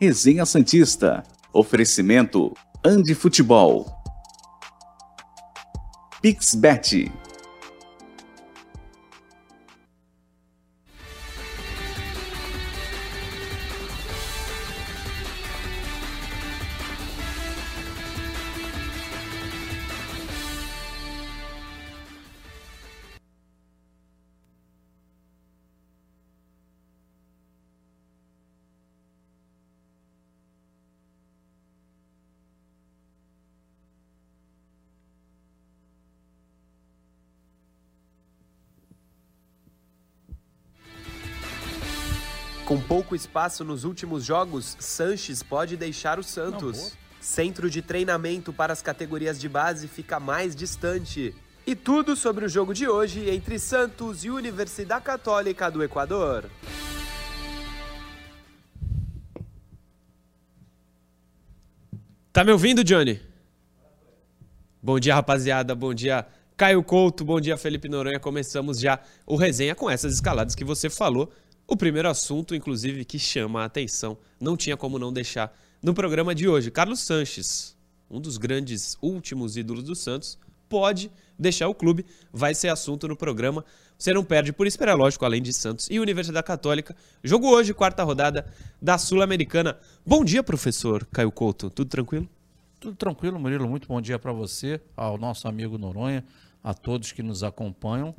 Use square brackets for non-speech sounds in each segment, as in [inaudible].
Resenha Santista. Oferecimento Andi Futebol. Pixbet. Espaço nos últimos jogos, Sanches pode deixar o Santos. Centro de treinamento para as categorias de base fica mais distante. E tudo sobre o jogo de hoje entre Santos e Universidade Católica do Equador. Tá me ouvindo, Johnny? Bom dia, rapaziada. Bom dia, Caio Couto. Bom dia, Felipe Noronha. Começamos já o resenha com essas escaladas que você falou. O primeiro assunto, inclusive, que chama a atenção, não tinha como não deixar no programa de hoje. Carlos Sanches, um dos grandes últimos ídolos do Santos, pode deixar o clube, vai ser assunto no programa. Você não perde por esperar, lógico, além de Santos e Universidade Católica. Jogo hoje, quarta rodada da Sul-Americana. Bom dia, professor Caio Couto. Tudo tranquilo? Tudo tranquilo, Murilo. Muito bom dia para você, ao nosso amigo Noronha, a todos que nos acompanham.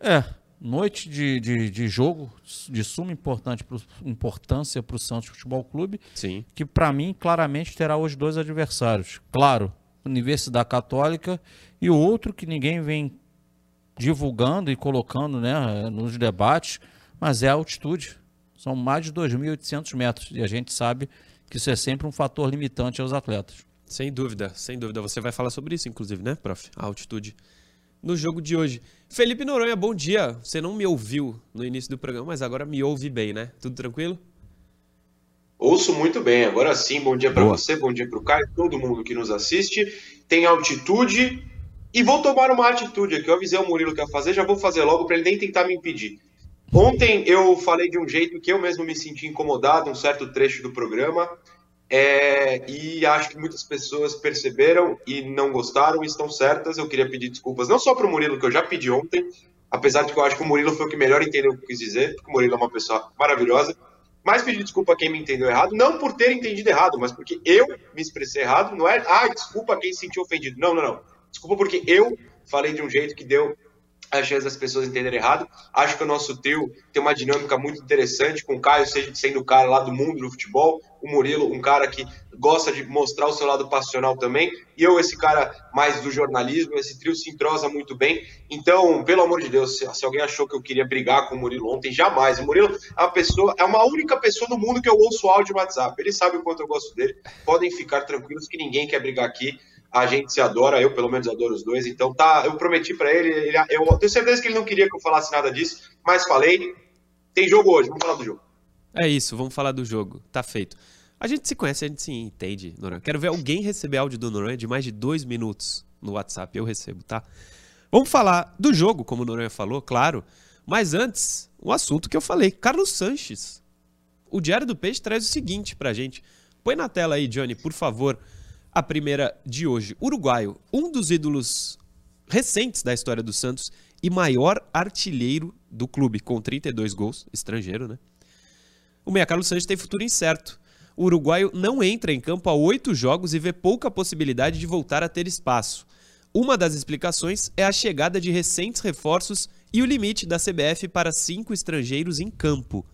É, noite de, de, de jogo de suma pro, importância para o Santos Futebol Clube. Sim. Que para mim claramente terá os dois adversários. Claro, Universidade Católica e o outro que ninguém vem divulgando e colocando né, nos debates, mas é a altitude. São mais de 2.800 metros e a gente sabe que isso é sempre um fator limitante aos atletas. Sem dúvida, sem dúvida. Você vai falar sobre isso, inclusive, né, prof? A altitude no jogo de hoje. Felipe Noronha, bom dia. Você não me ouviu no início do programa, mas agora me ouve bem, né? Tudo tranquilo? Ouço muito bem. Agora sim, bom dia para você, bom dia para o Caio, todo mundo que nos assiste. Tem altitude e vou tomar uma atitude aqui. Eu avisei o Murilo que ia fazer, já vou fazer logo para ele nem tentar me impedir. Ontem eu falei de um jeito que eu mesmo me senti incomodado, um certo trecho do programa. É, e acho que muitas pessoas perceberam e não gostaram e estão certas. Eu queria pedir desculpas, não só para o Murilo, que eu já pedi ontem, apesar de que eu acho que o Murilo foi o que melhor entendeu o que eu quis dizer, porque o Murilo é uma pessoa maravilhosa. Mas pedir desculpa a quem me entendeu errado, não por ter entendido errado, mas porque eu me expressei errado. Não é, ah, desculpa quem se sentiu ofendido. Não, não, não. Desculpa porque eu falei de um jeito que deu a chance das pessoas entenderem errado. Acho que o nosso trio tem uma dinâmica muito interessante, com o Caio sendo o cara lá do mundo do futebol, o Murilo, um cara que gosta de mostrar o seu lado passional também, e eu, esse cara mais do jornalismo, esse trio se entrosa muito bem. Então, pelo amor de Deus, se, se alguém achou que eu queria brigar com o Murilo ontem, jamais. O Murilo é uma pessoa, é uma única pessoa no mundo que eu ouço áudio WhatsApp. Ele sabe o quanto eu gosto dele. Podem ficar tranquilos que ninguém quer brigar aqui a gente se adora, eu pelo menos adoro os dois, então tá, eu prometi para ele, ele, eu tenho certeza que ele não queria que eu falasse nada disso, mas falei, tem jogo hoje, vamos falar do jogo. É isso, vamos falar do jogo, tá feito. A gente se conhece, a gente se entende, Noronha. Quero ver alguém receber áudio do Noronha de mais de dois minutos no WhatsApp, eu recebo, tá? Vamos falar do jogo, como o Noronha falou, claro, mas antes, um assunto que eu falei, Carlos Sanches. O Diário do Peixe traz o seguinte pra gente. Põe na tela aí, Johnny, por favor, a primeira de hoje. Uruguaio, um dos ídolos recentes da história do Santos e maior artilheiro do clube, com 32 gols, estrangeiro, né? O Meia Carlos Santos tem futuro incerto. O uruguaio não entra em campo há oito jogos e vê pouca possibilidade de voltar a ter espaço. Uma das explicações é a chegada de recentes reforços e o limite da CBF para cinco estrangeiros em campo.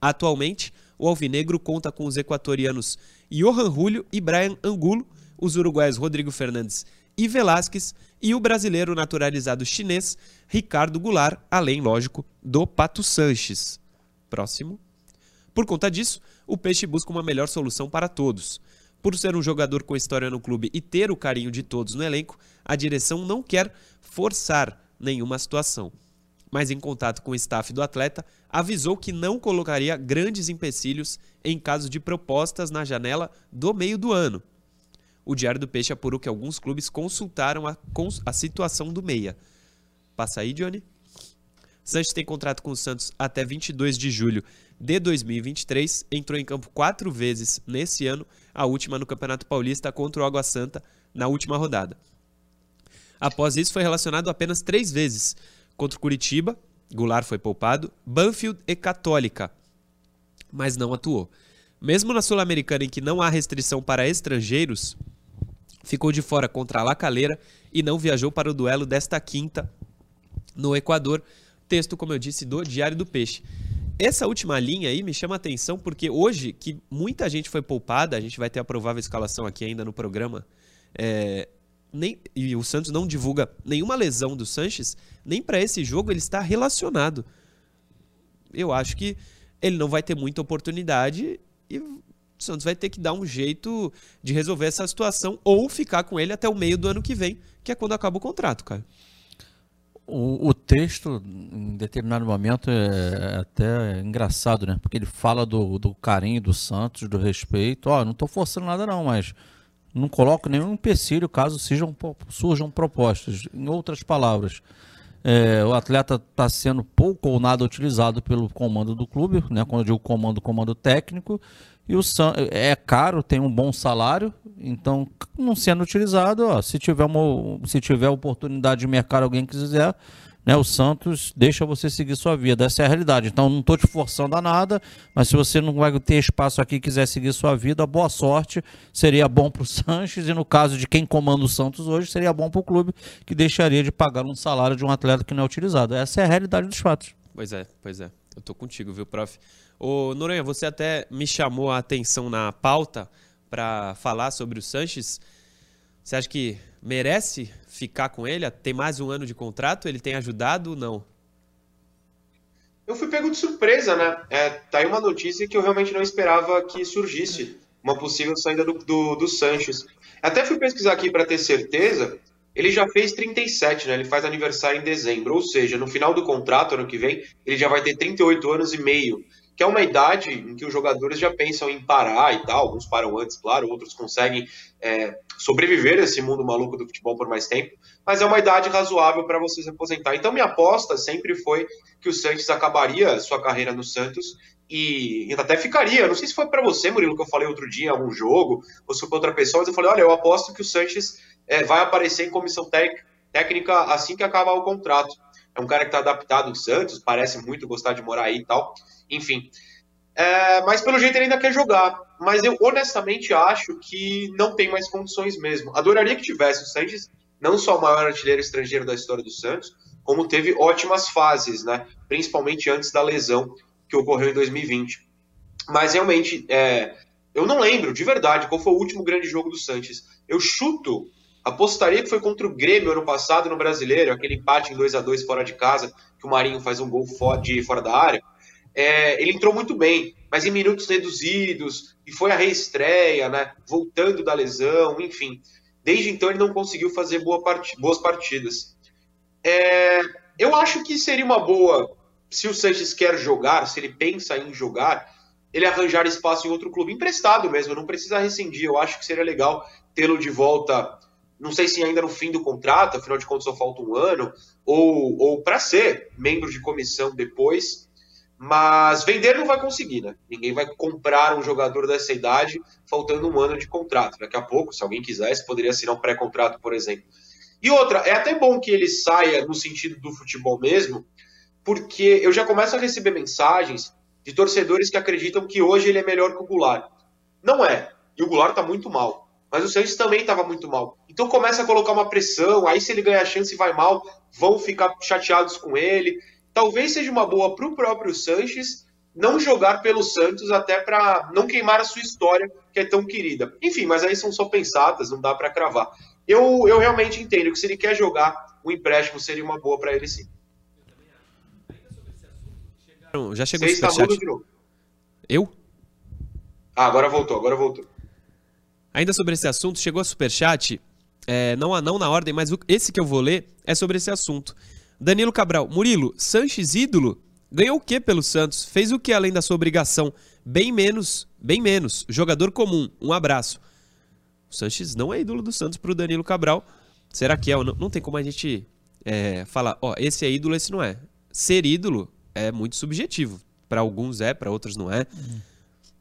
Atualmente, o Alvinegro conta com os equatorianos Johan Julio e Brian Angulo, os uruguaios Rodrigo Fernandes e Velasquez e o brasileiro naturalizado chinês Ricardo Goulart, além, lógico, do Pato Sanches. Próximo. Por conta disso, o Peixe busca uma melhor solução para todos. Por ser um jogador com história no clube e ter o carinho de todos no elenco, a direção não quer forçar nenhuma situação. Mas em contato com o staff do atleta, avisou que não colocaria grandes empecilhos em caso de propostas na janela do meio do ano. O Diário do Peixe apurou que alguns clubes consultaram a, a situação do meia. Passa aí, Johnny. Sanches tem contrato com o Santos até 22 de julho de 2023. Entrou em campo quatro vezes nesse ano, a última no Campeonato Paulista contra o Água Santa na última rodada. Após isso, foi relacionado apenas três vezes contra o Curitiba, Goulart foi poupado, Banfield e Católica, mas não atuou. Mesmo na Sul-Americana, em que não há restrição para estrangeiros, ficou de fora contra a Lacaleira e não viajou para o duelo desta quinta no Equador. Texto, como eu disse, do Diário do Peixe. Essa última linha aí me chama a atenção porque hoje, que muita gente foi poupada, a gente vai ter a provável escalação aqui ainda no programa, é, nem, e o Santos não divulga nenhuma lesão do Sanches, nem para esse jogo ele está relacionado. Eu acho que ele não vai ter muita oportunidade e o Santos vai ter que dar um jeito de resolver essa situação ou ficar com ele até o meio do ano que vem, que é quando acaba o contrato, cara. O, o, texto, em determinado momento, é até engraçado, né? Porque ele fala do, do carinho do Santos, do respeito. Ó, oh, não estou forçando nada não, mas não coloco nenhum empecilho caso sejam, surjam propostas. Em outras palavras, é, o atleta está sendo pouco ou nada utilizado pelo comando do clube, né? Quando eu digo comando, comando técnico. E o é caro, tem um bom salário, então não sendo utilizado, ó, se tiver uma, se tiver oportunidade de mercado alguém quiser, né, o Santos deixa você seguir sua vida. Essa é a realidade. Então não estou te forçando a nada, mas se você não vai ter espaço aqui e quiser seguir sua vida, boa sorte. Seria bom para o [laughs] Sanches e no caso de quem comanda o Santos hoje, seria bom para o clube que deixaria de pagar um salário de um atleta que não é utilizado. Essa é a realidade dos fatos. Pois é, pois é. Eu tô contigo, viu, prof? Ô, Noronha, você até me chamou a atenção na pauta para falar sobre o Sanches. Você acha que merece ficar com ele? Tem mais um ano de contrato? Ele tem ajudado ou não? Eu fui pego de surpresa, né? É, tá aí uma notícia que eu realmente não esperava que surgisse. Uma possível saída do, do, do Sanches. Até fui pesquisar aqui para ter certeza. Ele já fez 37, né? Ele faz aniversário em dezembro. Ou seja, no final do contrato, ano que vem, ele já vai ter 38 anos e meio que é uma idade em que os jogadores já pensam em parar e tal. Alguns param antes, claro, outros conseguem é, sobreviver esse mundo maluco do futebol por mais tempo, mas é uma idade razoável para você se aposentar. Então, minha aposta sempre foi que o Santos acabaria sua carreira no Santos e, e até ficaria. Não sei se foi para você, Murilo, que eu falei outro dia em algum jogo, ou se foi para outra pessoa, mas eu falei: olha, eu aposto que o Sanches é, vai aparecer em comissão técnica assim que acabar o contrato. É um cara que está adaptado em Santos, parece muito gostar de morar aí e tal. Enfim. É, mas pelo jeito ele ainda quer jogar. Mas eu honestamente acho que não tem mais condições mesmo. Adoraria que tivesse o Sanches, não só o maior artilheiro estrangeiro da história do Santos, como teve ótimas fases, né? Principalmente antes da lesão que ocorreu em 2020. Mas realmente, é, eu não lembro de verdade qual foi o último grande jogo do Sanches. Eu chuto, apostaria que foi contra o Grêmio ano passado no Brasileiro, aquele empate em 2 a 2 fora de casa, que o Marinho faz um gol de fora da área é, ele entrou muito bem, mas em minutos reduzidos, e foi a reestreia, né, voltando da lesão, enfim. Desde então ele não conseguiu fazer boa part... boas partidas. É, eu acho que seria uma boa, se o Sanches quer jogar, se ele pensa em jogar, ele arranjar espaço em outro clube, emprestado mesmo, não precisa rescindir. Eu acho que seria legal tê-lo de volta, não sei se ainda no fim do contrato, afinal de contas só falta um ano, ou, ou para ser membro de comissão depois. Mas vender não vai conseguir, né? Ninguém vai comprar um jogador dessa idade faltando um ano de contrato. Daqui a pouco, se alguém quisesse, poderia assinar um pré-contrato, por exemplo. E outra, é até bom que ele saia no sentido do futebol mesmo, porque eu já começo a receber mensagens de torcedores que acreditam que hoje ele é melhor que o Goulart. Não é. E o Goulart tá muito mal. Mas o Santos também estava muito mal. Então começa a colocar uma pressão, aí se ele ganhar chance e vai mal, vão ficar chateados com ele talvez seja uma boa para o próprio Sanches não jogar pelo Santos até para não queimar a sua história, que é tão querida. Enfim, mas aí são só pensadas, não dá para cravar. Eu, eu realmente entendo que se ele quer jogar, o empréstimo seria uma boa para ele sim. Já chegou Você o superchat. de novo. Eu? Ah, agora voltou, agora voltou. Ainda sobre esse assunto, chegou a superchat, é, não, não na ordem, mas esse que eu vou ler é sobre esse assunto. Danilo Cabral. Murilo, Sanches ídolo? Ganhou o que pelo Santos? Fez o que além da sua obrigação? Bem menos, bem menos. Jogador comum. Um abraço. O Sanches não é ídolo do Santos para o Danilo Cabral. Será que é? Não, não tem como a gente é, falar, ó, esse é ídolo, esse não é. Ser ídolo é muito subjetivo. para alguns é, para outros não é.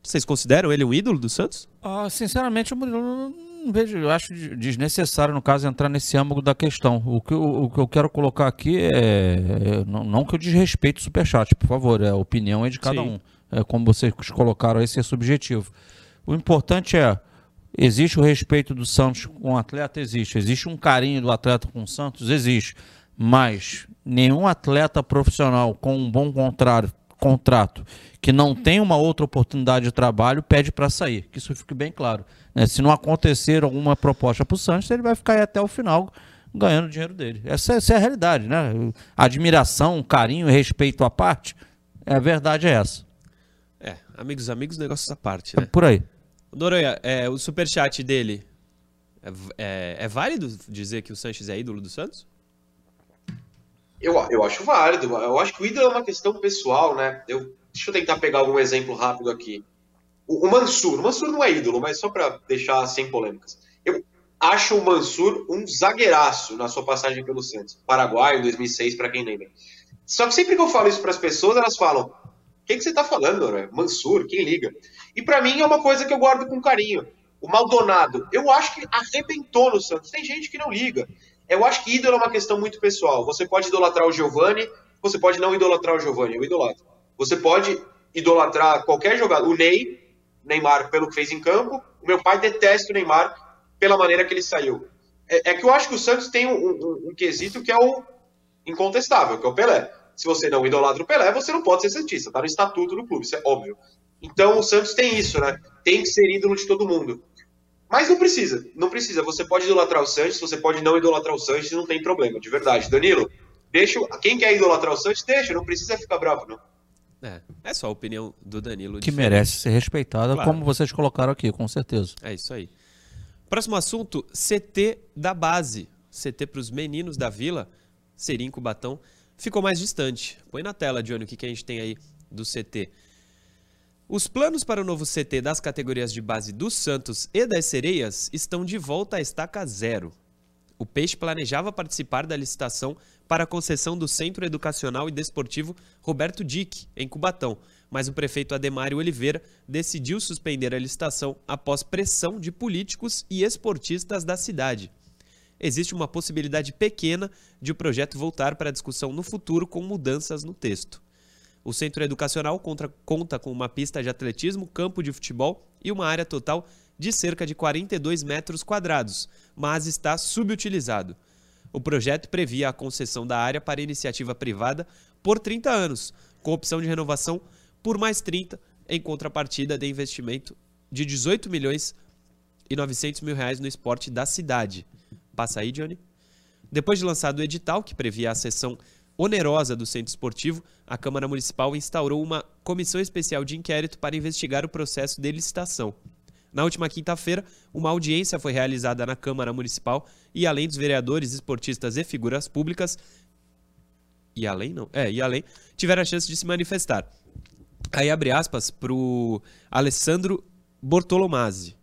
Vocês consideram ele um ídolo do Santos? Ah, sinceramente, o Murilo não, vejo, eu acho desnecessário, no caso, entrar nesse âmbito da questão. O que, eu, o que eu quero colocar aqui é, é não, não, que eu desrespeite o Superchat, por favor, é, a opinião é de cada Sim. um. É, como vocês colocaram aí, ser subjetivo. O importante é, existe o respeito do Santos com o atleta? Existe. Existe um carinho do atleta com o Santos? Existe. Mas nenhum atleta profissional com um bom contrário, contrato que não tem uma outra oportunidade de trabalho pede para sair. Que isso fique bem claro. Né? Se não acontecer alguma proposta para o Santos, ele vai ficar aí até o final ganhando o dinheiro dele. Essa, essa, é a realidade, né? Admiração, carinho respeito à parte, a verdade é essa. É, amigos, amigos, negócios à parte, né? É por aí. Noronha, é, o superchat dele, é, é, é válido dizer que o Sanches é ídolo do Santos? Eu, eu acho válido. Eu acho que o ídolo é uma questão pessoal, né? Eu, deixa eu tentar pegar algum exemplo rápido aqui. O, o Mansur. O Mansur não é ídolo, mas só para deixar sem polêmicas. Eu acho o Mansur um zagueiraço na sua passagem pelo Santos. Paraguai, em 2006, para quem lembra. Só que sempre que eu falo isso para as pessoas, elas falam: O que, que você está falando, né? Mansur, quem liga? E para mim é uma coisa que eu guardo com carinho. O Maldonado, eu acho que arrebentou no Santos. Tem gente que não liga. Eu acho que ídolo é uma questão muito pessoal. Você pode idolatrar o Giovani, você pode não idolatrar o Giovani, eu idolatro. Você pode idolatrar qualquer jogador. O Ney, Neymar, pelo que fez em campo. O meu pai detesta o Neymar pela maneira que ele saiu. É, é que eu acho que o Santos tem um, um, um, quesito que é o incontestável, que é o Pelé. Se você não idolatra o Pelé, você não pode ser santista. Tá no estatuto do clube, isso é óbvio. Então o Santos tem isso, né? Tem que ser ídolo de todo mundo. Mas não precisa, não precisa. Você pode idolatrar o Sanches, você pode não idolatrar o Sanches, não tem problema, de verdade. Danilo, deixa. Quem quer idolatrar o Sanches, deixa, não precisa ficar bravo, não. É, é só a opinião do Danilo. Que diferente. merece ser respeitada, claro. como vocês colocaram aqui, com certeza. É isso aí. Próximo assunto: CT da base. CT para os meninos da vila, Serim Cubatão, ficou mais distante. Põe na tela, Johnny, o que, que a gente tem aí do CT. Os planos para o novo CT das categorias de base do Santos e das Sereias estão de volta à estaca zero. O Peixe planejava participar da licitação para a concessão do Centro Educacional e Desportivo Roberto Dick, em Cubatão, mas o prefeito Ademário Oliveira decidiu suspender a licitação após pressão de políticos e esportistas da cidade. Existe uma possibilidade pequena de o projeto voltar para discussão no futuro com mudanças no texto. O centro educacional conta, conta com uma pista de atletismo, campo de futebol e uma área total de cerca de 42 metros quadrados, mas está subutilizado. O projeto previa a concessão da área para iniciativa privada por 30 anos, com opção de renovação por mais 30, em contrapartida de investimento de 18 milhões e 900 mil reais no esporte da cidade. Passa aí, Johnny. Depois de lançado o edital, que previa a sessão onerosa do centro esportivo, a Câmara Municipal instaurou uma comissão especial de inquérito para investigar o processo de licitação. Na última quinta-feira, uma audiência foi realizada na Câmara Municipal e, além dos vereadores, esportistas e figuras públicas, e além não, é, e além, tiveram a chance de se manifestar. Aí abre aspas para o Alessandro Bortolomazzi,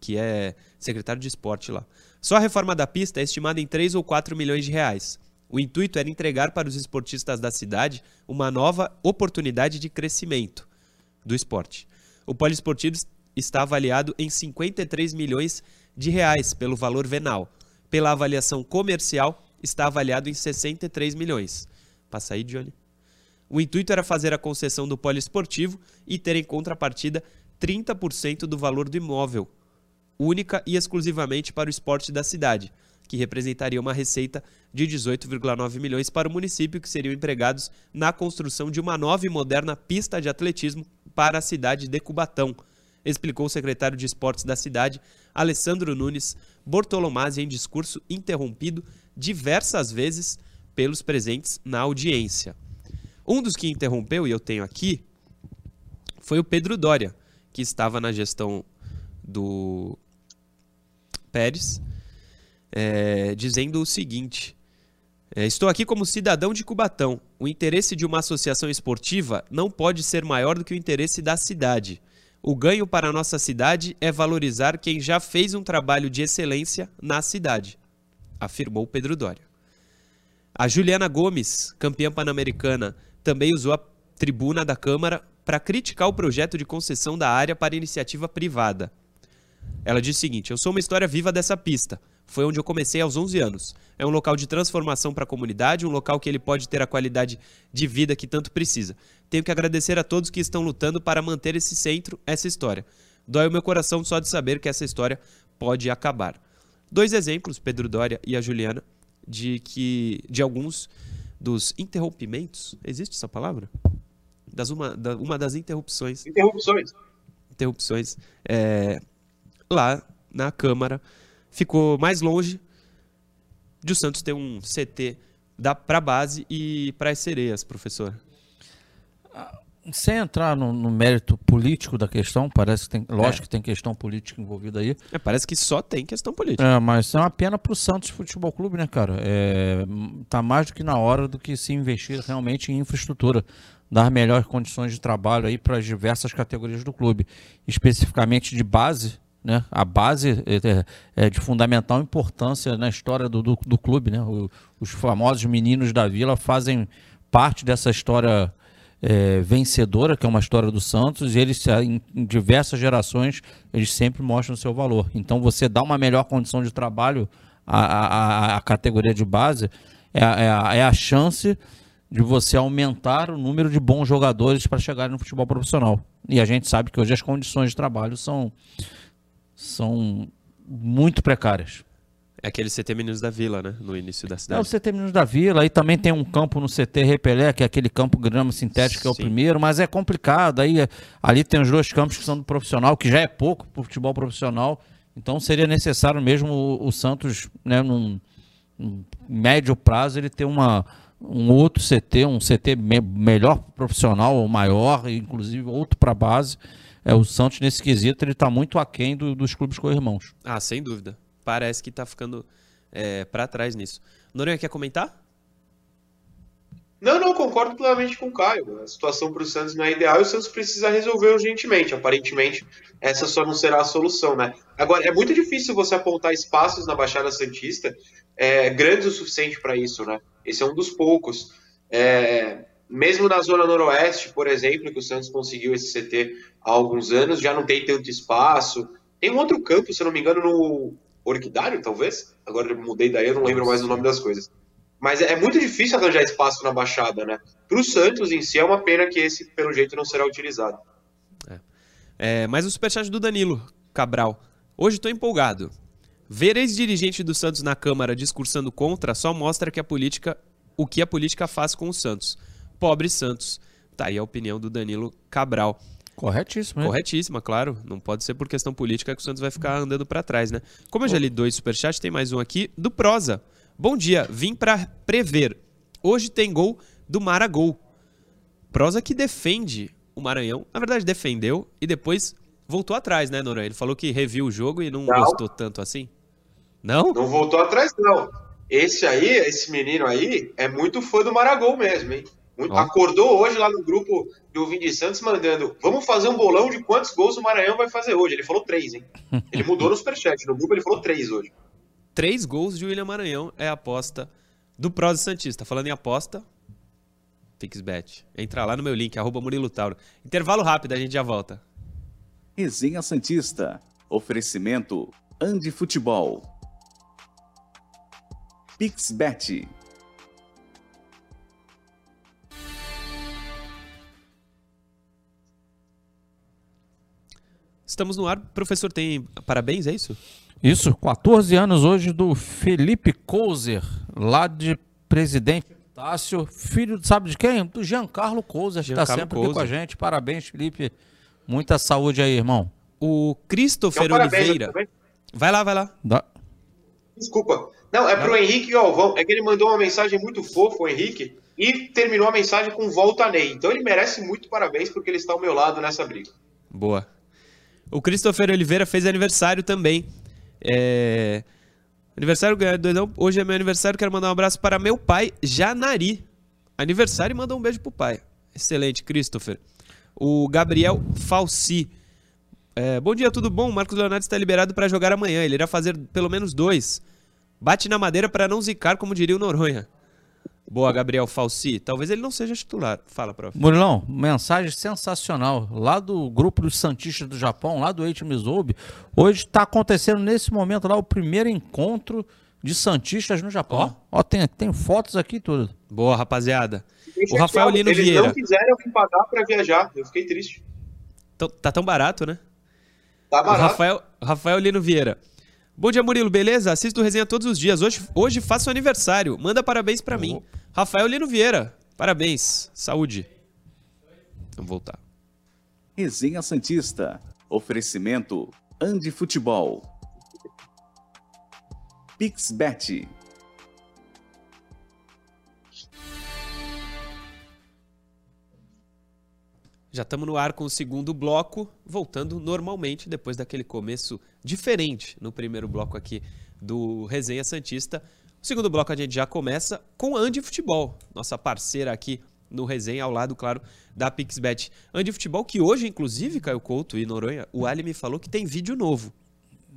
que é secretário de esporte lá. Só a reforma da pista é estimada em 3 ou 4 milhões de reais. O intuito era entregar para os esportistas da cidade uma nova oportunidade de crescimento do esporte. O poliesportivo está avaliado em 53 milhões de reais pelo valor venal. Pela avaliação comercial, está avaliado em 63 milhões. Passa aí, Johnny. O intuito era fazer a concessão do poliesportivo e ter em contrapartida 30% do valor do imóvel, única e exclusivamente para o esporte da cidade que representaria uma receita de 18,9 milhões para o município, que seriam empregados na construção de uma nova e moderna pista de atletismo para a cidade de Cubatão, explicou o secretário de Esportes da cidade, Alessandro Nunes Bortolomazzi, em discurso interrompido diversas vezes pelos presentes na audiência. Um dos que interrompeu, e eu tenho aqui, foi o Pedro Dória, que estava na gestão do Pérez é, dizendo o seguinte: é, Estou aqui como cidadão de Cubatão. O interesse de uma associação esportiva não pode ser maior do que o interesse da cidade. O ganho para a nossa cidade é valorizar quem já fez um trabalho de excelência na cidade, afirmou Pedro Dória. A Juliana Gomes, campeã pan-americana, também usou a tribuna da Câmara para criticar o projeto de concessão da área para iniciativa privada. Ela diz o seguinte: Eu sou uma história viva dessa pista. Foi onde eu comecei aos 11 anos. É um local de transformação para a comunidade, um local que ele pode ter a qualidade de vida que tanto precisa. Tenho que agradecer a todos que estão lutando para manter esse centro, essa história. Dói o meu coração só de saber que essa história pode acabar. Dois exemplos, Pedro Dória e a Juliana, de que de alguns dos interrompimentos, existe essa palavra? Das uma, da, uma das interrupções. Interrupções. Interrupções. É, lá na Câmara ficou mais longe de o Santos ter um CT para base e para as sereias, professor. Sem entrar no, no, mérito político da questão, parece que tem, lógico é. que tem questão política envolvida aí. É, parece que só tem questão política. É, mas é uma pena para o Santos Futebol Clube, né, cara? É, tá mais do que na hora do que se investir realmente em infraestrutura, dar melhores condições de trabalho aí para as diversas categorias do clube, especificamente de base, né? A base é, é de fundamental importância na história do, do, do clube. Né? O, os famosos meninos da vila fazem parte dessa história é, vencedora, que é uma história do Santos, e eles, em, em diversas gerações, eles sempre mostram o seu valor. Então, você dá uma melhor condição de trabalho à, à, à categoria de base, é, é, a, é a chance de você aumentar o número de bons jogadores para chegar no futebol profissional. E a gente sabe que hoje as condições de trabalho são são muito precárias. É aquele CT Meninos da Vila, né? No início da cidade. É o CT Meninos da Vila. Aí também tem um campo no CT Repelé, que é aquele campo grama sintético, que é o primeiro, mas é complicado. Aí ali tem os dois campos que são do profissional, que já é pouco para o futebol profissional. Então seria necessário mesmo o, o Santos, né, num, num, médio prazo, ele ter uma, um outro CT, um CT me, melhor profissional ou maior, inclusive outro para base é, o Santos, nesse quesito, ele está muito aquém do, dos clubes co-irmãos. Ah, sem dúvida. Parece que está ficando é, para trás nisso. Noronha, quer comentar? Não, não, concordo plenamente com o Caio. A situação para o Santos não é ideal e o Santos precisa resolver urgentemente. Aparentemente, essa só não será a solução, né? Agora, é muito difícil você apontar espaços na Baixada Santista é, grandes o suficiente para isso, né? Esse é um dos poucos. É, mesmo na Zona Noroeste, por exemplo, que o Santos conseguiu esse CT há alguns anos, já não tem tanto espaço. Tem um outro campo, se não me engano, no Orquidário, talvez? Agora eu mudei daí, eu não lembro mais o nome das coisas. Mas é muito difícil arranjar espaço na Baixada, né? Para o Santos em si é uma pena que esse, pelo jeito, não será utilizado. É. É, mas o superchat do Danilo Cabral. Hoje estou empolgado. Ver ex-dirigente do Santos na Câmara discursando contra só mostra que a política, o que a política faz com o Santos. Pobre Santos. Tá aí a opinião do Danilo Cabral. Corretíssima. Corretíssima, claro. Não pode ser por questão política que o Santos vai ficar andando para trás, né? Como eu já li dois superchats, tem mais um aqui do Prosa. Bom dia, vim para prever. Hoje tem gol do Maragol. Prosa que defende o Maranhão. Na verdade, defendeu e depois voltou atrás, né, Noronha? Ele falou que reviu o jogo e não, não, gostou tanto assim. Não? Não voltou atrás, não. Esse aí, esse menino aí, é muito fã do Maragol mesmo, hein? Muito, acordou hoje lá no grupo do Vini Santos mandando: vamos fazer um bolão de quantos gols o Maranhão vai fazer hoje. Ele falou três, hein? [laughs] Ele mudou no superchat. No grupo ele falou três hoje. Três gols de William Maranhão é a aposta do Prosa Santista. Falando em aposta, Pixbet. Entra lá no meu link, arroba Murilo Tauro. Intervalo rápido, a gente já volta. Resenha Santista. Oferecimento Andi Futebol. Pixbet Estamos no ar. Professor, tem parabéns, é isso? Isso, 14 anos hoje do Felipe Couser, lá de Presidente Tássio, filho, sabe de quem? Do Giancarlo Couser, que está sempre Couser. aqui com a gente. Parabéns, Felipe. Muita saúde aí, irmão. O Christopher então, Oliveira. Vai lá, vai lá. Dá. Desculpa. Não, é pro Henrique Galvão. É que ele mandou uma mensagem muito fofa, o Henrique, e terminou a mensagem com volta Ney. Então ele merece muito parabéns porque ele está ao meu lado nessa briga. Boa. O Christopher Oliveira fez aniversário também. É... Aniversário doidão. Hoje é meu aniversário. Quero mandar um abraço para meu pai, Janari. Aniversário e mandar um beijo pro pai. Excelente, Christopher. O Gabriel Falsi. É, bom dia, tudo bom? O Marcos Leonardo está liberado para jogar amanhã. Ele irá fazer pelo menos dois. Bate na madeira para não zicar, como diria o Noronha. Boa, Gabriel Falsi. Talvez ele não seja titular. Fala, prof. Murilão, mensagem sensacional. Lá do grupo dos Santistas do Japão, lá do Mizoube, hoje está acontecendo nesse momento lá o primeiro encontro de Santistas no Japão. Ó, tem, tem fotos aqui e tudo. Boa, rapaziada. O Rafael Lino eles Vieira. não quiseram me pagar pra viajar. Eu fiquei triste. Tão- Tá tão barato, né? Tá O barato. Rafael, Rafael Lino Vieira. Bom dia, Murilo, beleza? Assisto o resenha todos os dias. Hoje, hoje faço aniversário. Manda parabéns pra mim. Rafael Lino Vieira. Parabéns. Saúde. Vamos voltar. Resenha Santista. Oferecimento Andi Futebol. Pixbet. Já estamos no ar com o segundo bloco, voltando normalmente depois daquele começo diferente no primeiro bloco aqui do Resenha Santista. O segundo bloco a gente já começa com a Andi Futebol, nossa parceira aqui no Resenha, ao lado, claro, da Pixbet. Andi Futebol, que hoje, inclusive, Caio Couto e Noronha, o Ali me falou que tem vídeo novo.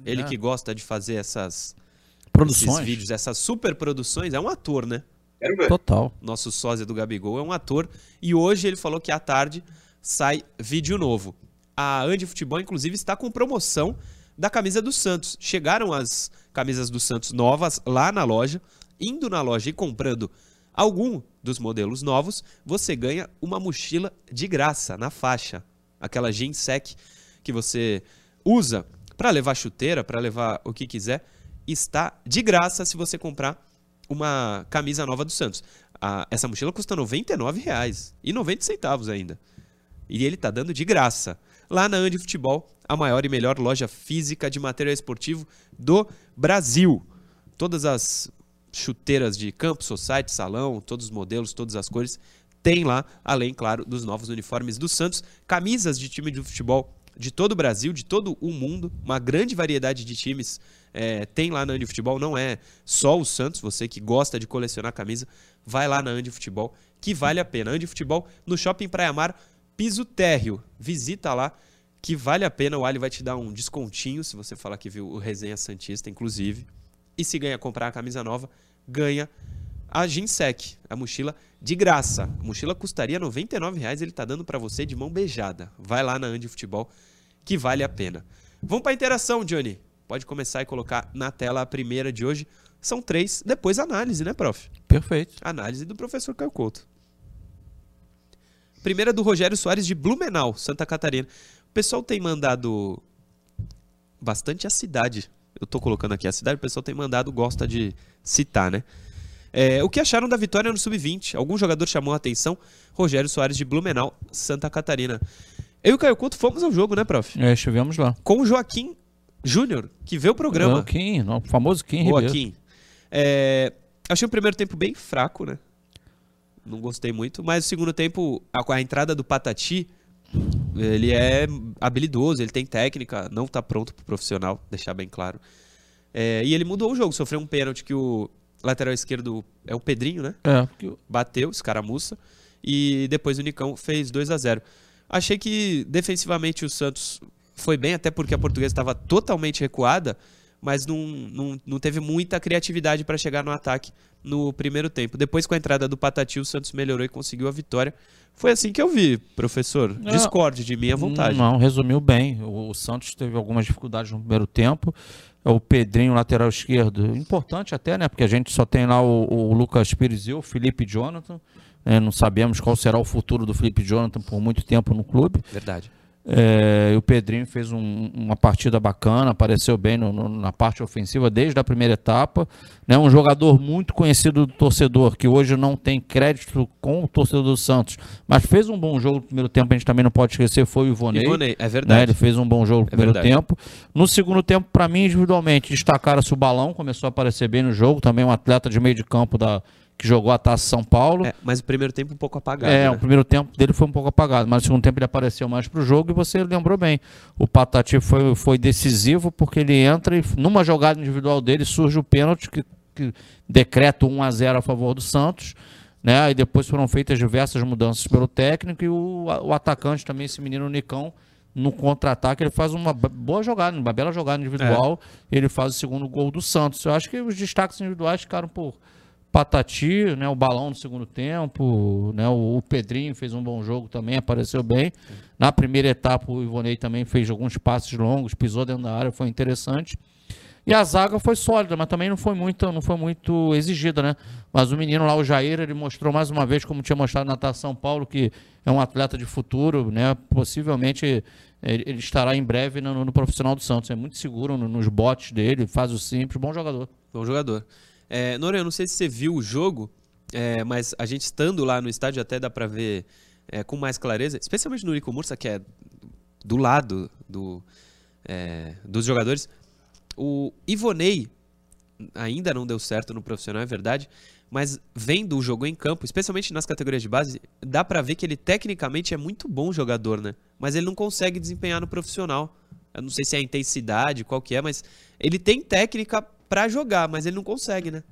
Ele É. que gosta de fazer essas esses Produções. vídeos, essas super produções, é um ator, né? Quero ver. Total. nosso sósia do Gabigol, é um ator. E hoje ele falou que à tarde sai vídeo novo. A Andi Futebol, inclusive, está com promoção da camisa do Santos. Chegaram as camisas do Santos novas lá na loja. Indo na loja e comprando algum dos modelos novos, você ganha uma mochila de graça na faixa. Aquela jeans sec que você usa para levar chuteira, para levar o que quiser, está de graça se você comprar uma camisa nova do Santos. Ah, essa mochila custa R$ 99,90 ainda. E ele tá dando de graça. Lá na Andi Futebol, a maior e melhor loja física de material esportivo do Brasil. Todas as chuteiras de campo, society, salão, todos os modelos, todas as cores, tem lá, além, claro, dos novos uniformes do Santos, camisas de time de futebol de todo o Brasil, de todo o mundo, uma grande variedade de times é, tem lá na Andi Futebol, não é só o Santos, você que gosta de colecionar camisa, vai lá na Andi Futebol, que vale a pena. Andi Futebol no Shopping Praia Mar, piso térreo, visita lá, que vale a pena, o Ali vai te dar um descontinho, se você falar que viu o Resenha Santista, inclusive, e se ganha comprar a camisa nova, ganha a Ginsec, a mochila de graça. A mochila custaria R$ 99,00, ele tá dando para você de mão beijada. Vai lá na Andi Futebol, que vale a pena. Vamos para interação, Johnny. Pode começar e colocar na tela a primeira de hoje. São três, depois análise, né, prof? Perfeito. Análise do professor Caio Couto. Primeira do Rogério Soares de Blumenau, Santa Catarina. O pessoal tem mandado bastante a cidade. Eu tô colocando aqui a cidade, o pessoal tem mandado, gosta de citar, né? É, o que acharam da vitória no Sub-20? Algum jogador chamou a atenção? Rogério Soares de Blumenau, Santa Catarina. Eu e o Caio Couto fomos ao jogo, né, prof? É, estivemos lá. Com o Joaquim Júnior, que vê o programa. O Kim, o famoso Kim Ribeiro. Kim. É, achei o primeiro tempo bem fraco, né? Não gostei muito. Mas o segundo tempo, a, a entrada do Patati, ele é habilidoso, ele tem técnica, não tá pronto pro profissional, deixar bem claro. É, e ele mudou o jogo, sofreu um pênalti que o lateral esquerdo é o Pedrinho, né? É, bateu, escaramuça, e depois o Nicão fez 2 a 0 Achei que defensivamente o Santos foi bem, até porque a portuguesa estava totalmente recuada, mas não, não, não teve muita criatividade para chegar no ataque no primeiro tempo. Depois, com a entrada do Patati, o Santos melhorou e conseguiu a vitória. Foi assim que eu vi, professor. Discorde de minha vontade. Não, resumiu bem. O, o Santos teve algumas dificuldades no primeiro tempo. É O Pedrinho, lateral esquerdo, importante até, né? Porque a gente só tem lá o, o Lucas Pires e o Felipe Jonathan. né? não sabemos qual será o futuro do Felipe Jonathan por muito tempo no clube. Verdade. É, o Pedrinho fez um- uma partida bacana, apareceu bem no- no- na parte ofensiva desde a primeira etapa. Né? Um jogador muito conhecido do torcedor, que hoje não tem crédito com o torcedor do Santos, mas fez um bom jogo no primeiro tempo, a gente também não pode esquecer, foi o Ivonei. Ivonei, é né? verdade. Ele fez um bom jogo no É primeiro verdade. tempo. No segundo tempo, para mim, individualmente, destacaram-se o Balão, começou a aparecer bem no jogo, também um atleta de meio de campo da, que jogou a Taça São Paulo. É, mas o primeiro tempo um pouco apagado. É, né? o primeiro tempo dele foi um pouco apagado, mas no segundo tempo ele apareceu mais pro jogo e você lembrou bem. O Patati foi, foi decisivo porque ele entra e numa jogada individual dele surge o pênalti que, que decreta 1 a 0 a favor do Santos. Né? E depois foram feitas diversas mudanças pelo técnico e o, o atacante também, esse menino Nicão, no contra-ataque, ele faz uma boa jogada, uma bela jogada individual. Ele faz o segundo gol do Santos. Eu acho que os destaques individuais ficaram por, Patati, né, o balão no segundo tempo, né, o, o Pedrinho fez um bom jogo também, apareceu bem. Na primeira etapa o Ivonei também fez alguns passes longos, pisou dentro da área, foi interessante. E a zaga foi sólida, mas também não foi muito, não foi muito exigida, né? Mas o menino lá, o Jair, ele mostrou mais uma vez, como tinha mostrado na Taça São Paulo, que é um atleta de futuro, né? Possivelmente ele, ele estará em breve no, no, profissional do Santos. É muito seguro no, nos botes dele, faz o simples, bom jogador. Bom jogador. É, Nora, eu não sei se você viu o jogo, é, mas a gente estando lá no estádio até dá para ver é, com mais clareza, especialmente no Nico Mursa, que é do lado do, é, dos jogadores o Ivonei ainda não deu certo no profissional, é verdade, mas vendo o jogo em campo, especialmente nas categorias de base, dá para ver que ele tecnicamente é muito bom jogador, né? Mas ele não consegue desempenhar no profissional. Eu não sei se é a intensidade, qual que é, mas ele tem técnica para jogar, mas ele não consegue, né?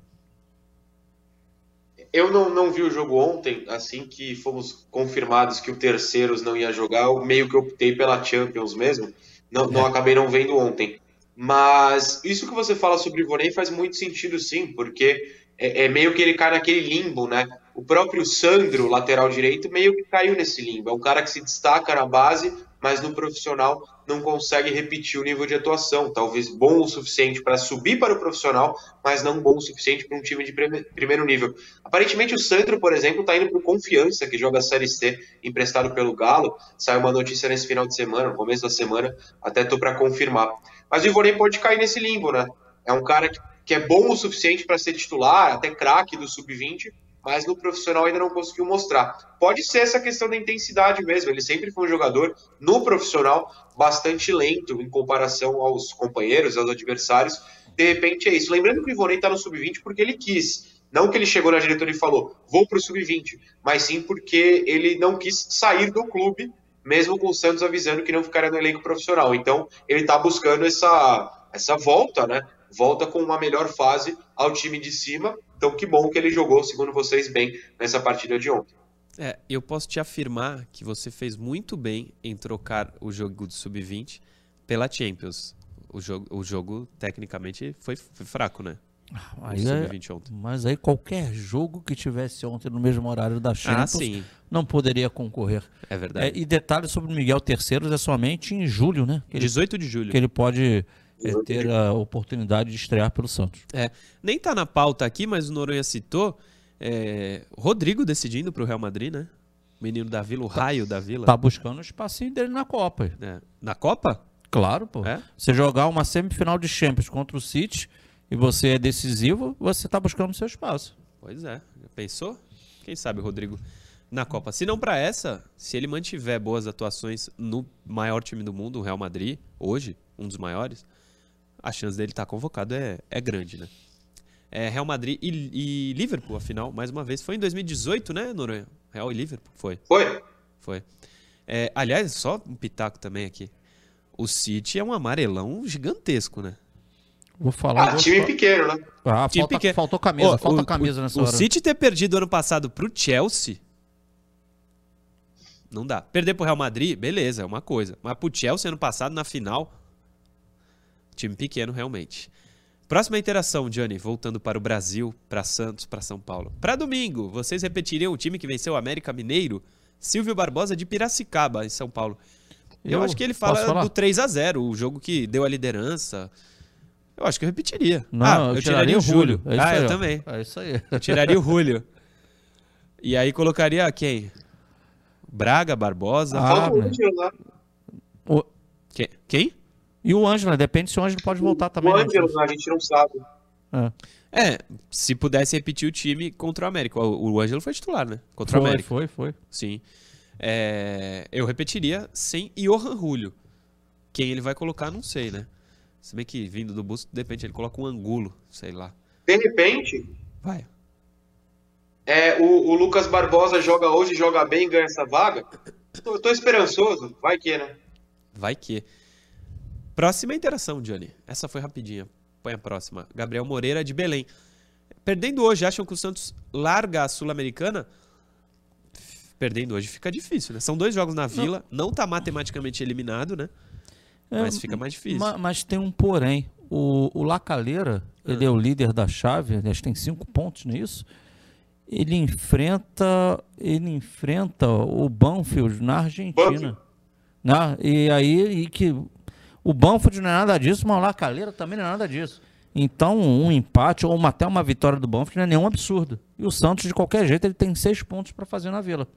Eu não, não vi o jogo ontem, assim que fomos confirmados que o Terceiros não ia jogar, eu meio que optei pela Champions mesmo. Não, é. não acabei não vendo ontem. Mas isso que você fala sobre o Ivonei faz muito sentido sim, porque é, é, meio que ele cai naquele limbo, né? O próprio Sandro, lateral direito, meio que caiu nesse limbo. É um cara que se destaca na base, mas no profissional não consegue repetir o nível de atuação. Talvez bom o suficiente para subir para o profissional, mas não bom o suficiente para um time de primeiro nível. Aparentemente o Sandro, por exemplo, está indo para o Confiança, que joga a Série C, emprestado pelo Galo. Saiu uma notícia nesse final de semana, no começo da semana, até estou para confirmar. Mas o Ivonei pode cair nesse limbo, né? É um cara que, que é bom o suficiente para ser titular, até craque do sub-20, mas no profissional ainda não conseguiu mostrar. Pode ser essa questão da intensidade mesmo. Ele sempre foi um jogador no profissional bastante lento em comparação aos companheiros, aos adversários. De repente é isso. Lembrando que o Ivonei está no sub-20 porque ele quis. Não que ele chegou na diretoria e falou, vou para o sub-20, mas sim porque ele não quis sair do clube mesmo com o Santos avisando que não ficaria no elenco profissional. Então, ele está buscando essa, essa volta, né? Volta com uma melhor fase ao time de cima. Então, que bom que ele jogou, segundo vocês, bem nessa partida de ontem. É, eu posso te afirmar que você fez muito bem em trocar o jogo do Sub-20 pela Champions. O jogo, o jogo tecnicamente, foi, foi fraco, né? Aí é, mas aí qualquer jogo que tivesse ontem no mesmo horário da ah, Champions ah, não poderia concorrer. É verdade. É, e detalhe sobre o Miguel Terceiros é somente em julho, né? Que 18 de julho. Que ele pode é, ter a oportunidade de estrear pelo Santos. É, nem tá na pauta aqui, mas o Noronha citou é, Rodrigo decidindo para o Real Madrid, né? O menino da Vila, o raio da Vila. Tá buscando o espacinho dele na Copa. É. Na Copa? Claro, pô. É? Você jogar uma semifinal de Champions contra o City e você é decisivo, você está buscando seu espaço. Pois é. Pensou? Quem sabe, Rodrigo, na Copa. Se não para essa, se ele mantiver boas atuações no maior time do mundo, o Real Madrid, hoje, um dos maiores, a chance dele estar tá convocado é, é grande, né? É, Real Madrid e, e, Liverpool, afinal, mais uma vez. Foi em 2018, né, Noronha? Real e Liverpool, foi. Foi. Foi. É, aliás, só um pitaco também aqui. O City é um amarelão gigantesco, né? Vou falar. Ah, time pequeno, né? Ah, time falta, pequeno. faltou camisa, oh, falta o, camisa nessa o, hora. O City ter perdido ano passado pro Chelsea. Não dá. Perder pro Real Madrid, beleza, é uma coisa. Mas pro Chelsea ano passado, na final. Time pequeno, realmente. Próxima interação, Johnny, voltando para o Brasil, para Santos, para São Paulo. Para domingo, vocês repetiriam o time que venceu o América Mineiro? Silvio Barbosa de Piracicaba, em São Paulo. Eu, Eu acho que ele fala do 3 a 0 o jogo que deu a liderança. Eu acho que eu repetiria. Não, ah, eu, eu tiraria, tiraria, o Júlio. É ah, eu também. É isso aí. Eu tiraria o Júlio. E aí colocaria quem? Braga, Barbosa. Ah, né? o... Quem? E o Ângelo, depende se o Ângelo pode voltar também. O né? Ângelo, a gente não sabe. É. é. se pudesse repetir o time contra o América. O, o Ângelo foi titular, né? Contra foi, o América. Foi, foi, Sim. É, eu repetiria sem Johan Julio. Quem ele vai colocar, não sei, né? Se bem que vindo do Busco, de repente ele coloca um angulo, sei lá. De repente. Vai. É, o, o Lucas Barbosa joga hoje, joga bem e ganha essa vaga. Tô, tô esperançoso. Vai que, né? Vai que. Próxima interação, Johnny. Essa foi rapidinha. Põe a próxima. Gabriel Moreira de Belém. Perdendo hoje, acham que o Santos larga a Sul-Americana? Perdendo hoje fica difícil, né? São dois jogos na Vila, não, não tá matematicamente eliminado, né? É, mas fica mais difícil. Mas, mas, tem um porém. o, o Lacaleira, ele é o líder da chave, acho que tem cinco pontos, não é isso? Ele enfrenta, ele enfrenta o Banfield na Argentina. Né? E aí, e que o Banfield não é nada disso, mas o Lacaleira também não é nada disso. Então, um empate ou uma, até uma vitória do Banfield não é nenhum absurdo. E o Santos, de qualquer jeito, ele tem seis pontos para fazer na Vila.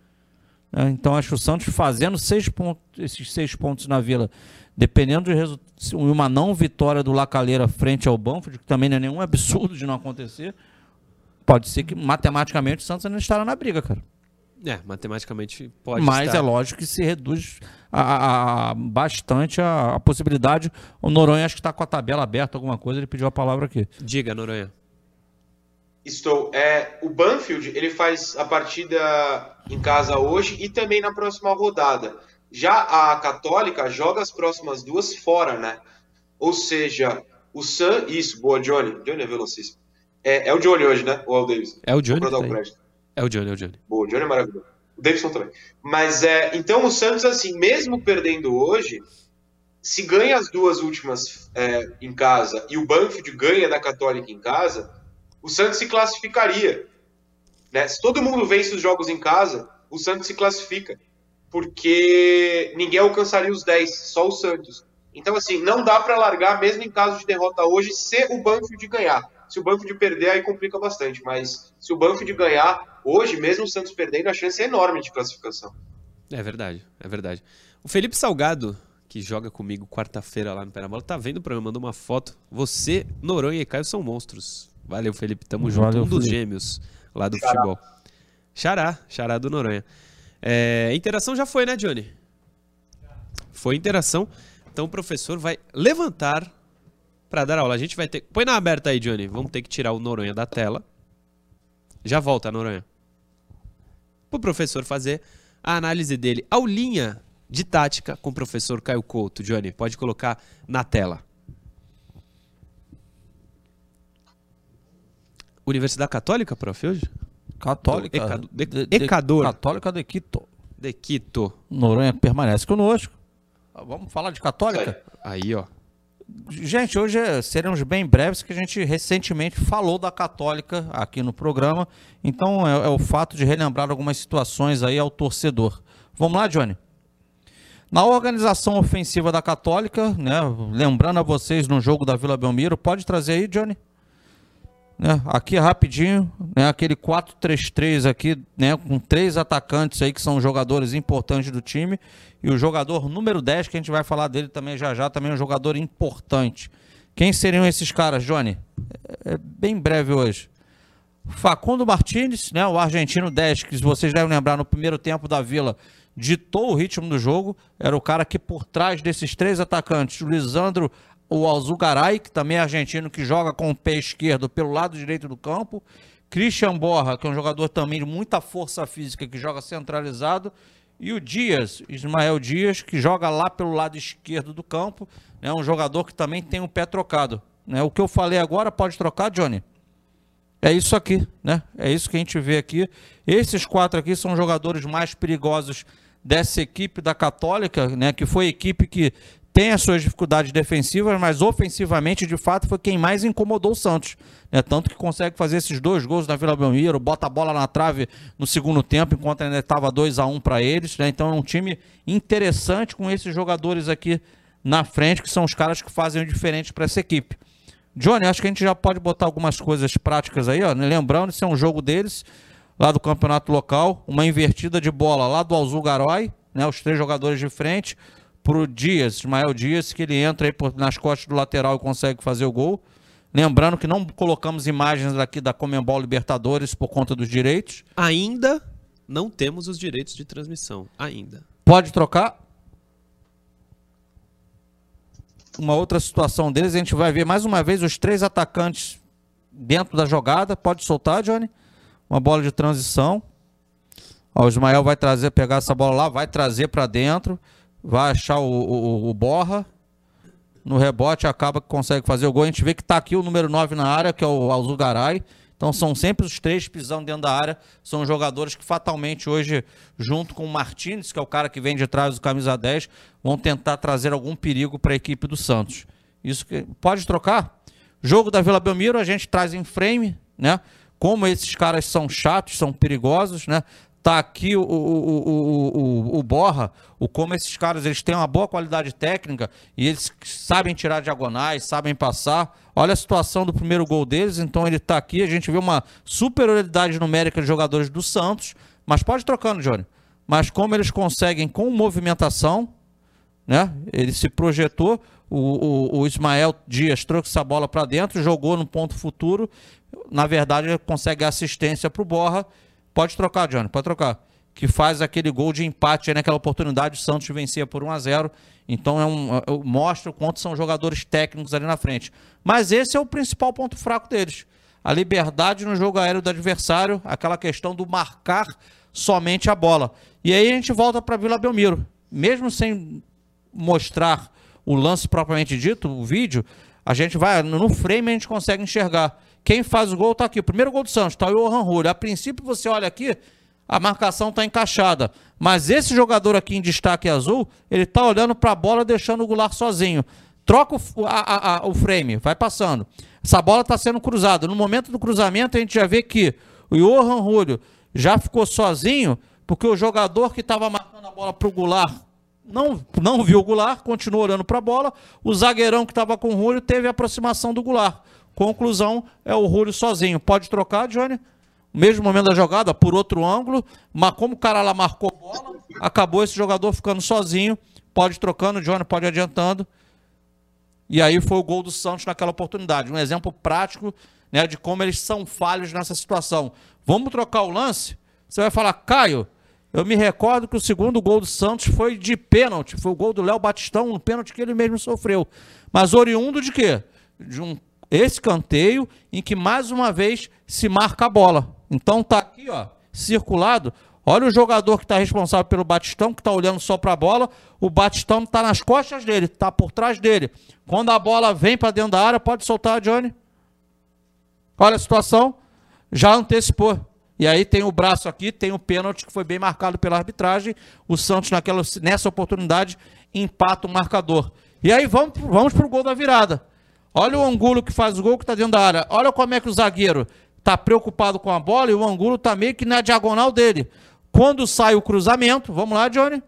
É, então, acho que o Santos fazendo seis pontos, esses seis pontos na Vila, dependendo de uma não vitória do Lacaleira frente ao Banfield, que também não é nenhum absurdo de não acontecer, pode ser que matematicamente o Santos ainda estará na briga, cara. É, matematicamente pode Mas estar. é lógico que se reduz a, a, a bastante a, a, possibilidade. O Noronha acho que está com a tabela aberta, alguma coisa, ele pediu a palavra aqui. Diga, Noronha. Estou. É, o Banfield ele faz a partida em casa hoje e também na próxima rodada. Já a Católica joga as próximas duas fora, né? Ou seja, o San. Isso, boa, Johnny. Johnny é velocíssimo. É, é o Johnny hoje, né? Ou é o Davis? É o Johnny. Vou dar o tá crédito. É o Johnny, é o Johnny. O Johnny é maravilhoso. O Davidson também. Mas é, então o Santos, assim, mesmo perdendo hoje, se ganha as duas últimas é, em casa e o Banfield ganha da Católica em casa, o Santos se classificaria. Né? Se todo mundo vence os jogos em casa, o Santos se classifica. Porque ninguém alcançaria os 10, só o Santos. Então, assim, não dá para largar, mesmo em caso de derrota hoje, se o Banfield ganhar. Se o Banfield perder, aí complica bastante. Mas se o Banfield ganhar, hoje, mesmo o Santos perdendo, a chance é enorme de classificação. É verdade, é verdade. O Felipe Salgado, que joga comigo quarta-feira lá no Perabola, tá vendo o programa, mandou uma foto. Você, Noronha e Caio são monstros. Valeu, Felipe, tamo junto. Valeu, um dos Felipe. gêmeos lá do futebol. Xará, Xará do Noronha. É, interação já foi, né, Johnny? Foi interação. Então o professor vai levantar para dar aula. A gente vai ter. Põe na aberta aí, Johnny. Vamos ter que tirar o Noronha da tela. Já volta, Noronha. Para o professor fazer a análise dele. Aulinha de tática com o professor Caio Couto. Johnny, pode colocar na tela. Universidade Católica, prof, hoje? Católica. Ecado- de- de- Ecador. Católica de Quito. De Quito. Noronha permanece conosco. Vamos falar de Católica? Aí, ó. Gente, hoje é- seremos bem breves, que a gente recentemente falou da Católica aqui no programa. Então é, é o fato de relembrar algumas situações aí ao torcedor. Vamos lá, Johnny? Na organização ofensiva da Católica, né, lembrando a vocês no jogo da Vila Belmiro, pode trazer aí, Johnny? Né, aqui rapidinho, né, aquele 4-3-3 aqui, né, com três atacantes aí que são jogadores importantes do time e o jogador número 10 que a gente vai falar dele também já já, também é um jogador importante. Quem seriam esses caras, Johnny? É é bem breve hoje. Facundo Martinez, né, o argentino 10, que vocês devem lembrar no primeiro tempo da Vila, ditou o ritmo do jogo, era o cara que por trás desses três atacantes, o Lisandro, o Alzugaray, que também é argentino, que joga com o pé esquerdo pelo lado direito do campo, Christian Borra, que é um jogador também de muita força física, que joga centralizado, e o Dias, Ismael Dias, que joga lá pelo lado esquerdo do campo, é né, um jogador que também tem o pé trocado. Né? O que eu falei agora pode trocar, Johnny? É isso aqui, né? É isso que a gente vê aqui. Esses quatro aqui são jogadores mais perigosos dessa equipe da Católica, né? Que foi a equipe que tem as suas dificuldades defensivas, mas ofensivamente, de fato, foi quem mais incomodou o Santos. Né? Tanto que consegue fazer esses dois gols na Vila Belmiro, bota a bola na trave no segundo tempo, enquanto ainda estava 2 a 1 para eles. Né? Então é um time interessante com esses jogadores aqui na frente, que são os caras que fazem o diferente para essa equipe. Johnny, acho que a gente já pode botar algumas coisas práticas aí, ó. Lembrando, esse é um jogo deles, lá do campeonato local, uma invertida de bola lá do Azul Garói, né? Os três jogadores de frente, pro Dias, Ismael Dias, que ele entra aí por, nas costas do lateral e consegue fazer o gol. Lembrando que não colocamos imagens aqui da Comembol Libertadores por conta dos direitos. Ainda não temos os direitos de transmissão. Ainda. Pode trocar. Uma outra situação deles, a gente vai ver mais uma vez os três atacantes dentro da jogada. Pode soltar, Johnny. Uma bola de transição. Ó, o Ismael vai trazer, pegar essa bola lá, vai trazer para dentro. Vai achar o, o, o, Borra. No rebote acaba que consegue fazer o gol. A gente vê que tá aqui o número 9 na área, que é o Alzugaray. Então são sempre os três pisando dentro da área. São jogadores que fatalmente hoje, junto com o Martins, que é o cara que vem de trás do camisa 10, vão tentar trazer algum perigo para a equipe do Santos. Isso que pode trocar. Jogo da Vila Belmiro a gente traz em frame, né? Como esses caras são chatos, são perigosos, né? Tá aqui o, o, o, o, Borra, o como esses caras eles têm uma boa qualidade técnica e eles sabem tirar diagonais, sabem passar. Olha a situação do primeiro gol deles, então ele está aqui. A gente vê uma superioridade numérica de jogadores do Santos, mas pode trocando, Johnny. Mas como eles conseguem com movimentação, né? Ele se projetou, o, o, o Ismael Dias trouxe essa bola para dentro, jogou no ponto futuro. Na verdade, ele consegue assistência para o Borra Pode trocar, Johnny, pode trocar. Que faz aquele gol de empate aí naquela oportunidade, o Santos vencia por 1 a 0 Então é um, é, mostra o quanto são jogadores técnicos ali na frente. Mas esse é o principal ponto fraco deles. A liberdade no jogo aéreo do adversário, aquela questão do marcar somente a bola. E aí a gente volta para Vila Belmiro. Mesmo sem mostrar o lance propriamente dito, o vídeo, a gente vai no frame a gente consegue enxergar. Quem faz o gol está aqui. O primeiro gol do Santos está o Johan Rulli. A princípio, você olha aqui, a marcação está encaixada. Mas esse jogador aqui em destaque azul, ele está olhando para a bola, deixando o Goulart sozinho. Troca o, a, a, o frame, vai passando. Essa bola está sendo cruzada. No momento do cruzamento, a gente já vê que o Johan Rulli já ficou sozinho, porque o jogador que estava marcando a bola para o Goulart não, não viu o Goulart, continuou olhando para a bola. O zagueirão que estava com o Rúlio teve a aproximação do Goulart. Conclusão, é o Rúlio sozinho. Pode trocar, Johnny? Mesmo momento da jogada, por outro ângulo, mas como o cara lá marcou bola, acabou esse jogador ficando sozinho. Pode trocando, Johnny pode adiantando. E aí foi o gol do Santos naquela oportunidade. Um exemplo prático né, de como eles são falhos nessa situação. Vamos trocar o lance? Você vai falar, Caio, eu me recordo que o segundo gol do Santos foi de pênalti. Foi o gol do Léo Batistão, um pênalti que ele mesmo sofreu. Mas oriundo de quê? De um escanteio em que mais uma vez se marca a bola. Então tá aqui, ó, circulado. Olha o jogador que está responsável pelo Batistão, que está olhando só para a bola. O Batistão está nas costas dele, está por trás dele. Quando a bola vem para dentro da área, pode soltar, Johnny. Olha a situação. Já antecipou. E aí tem o braço aqui, tem o pênalti que foi bem marcado pela arbitragem. O Santos, naquela, nessa oportunidade, empata o marcador. E aí vamos, vamos para o gol da virada. Olha o Angulo que faz o gol que está dentro da área. Olha como é que o zagueiro está preocupado com a bola e o Angulo está meio que na diagonal dele. Quando sai o cruzamento, vamos lá, Johnny.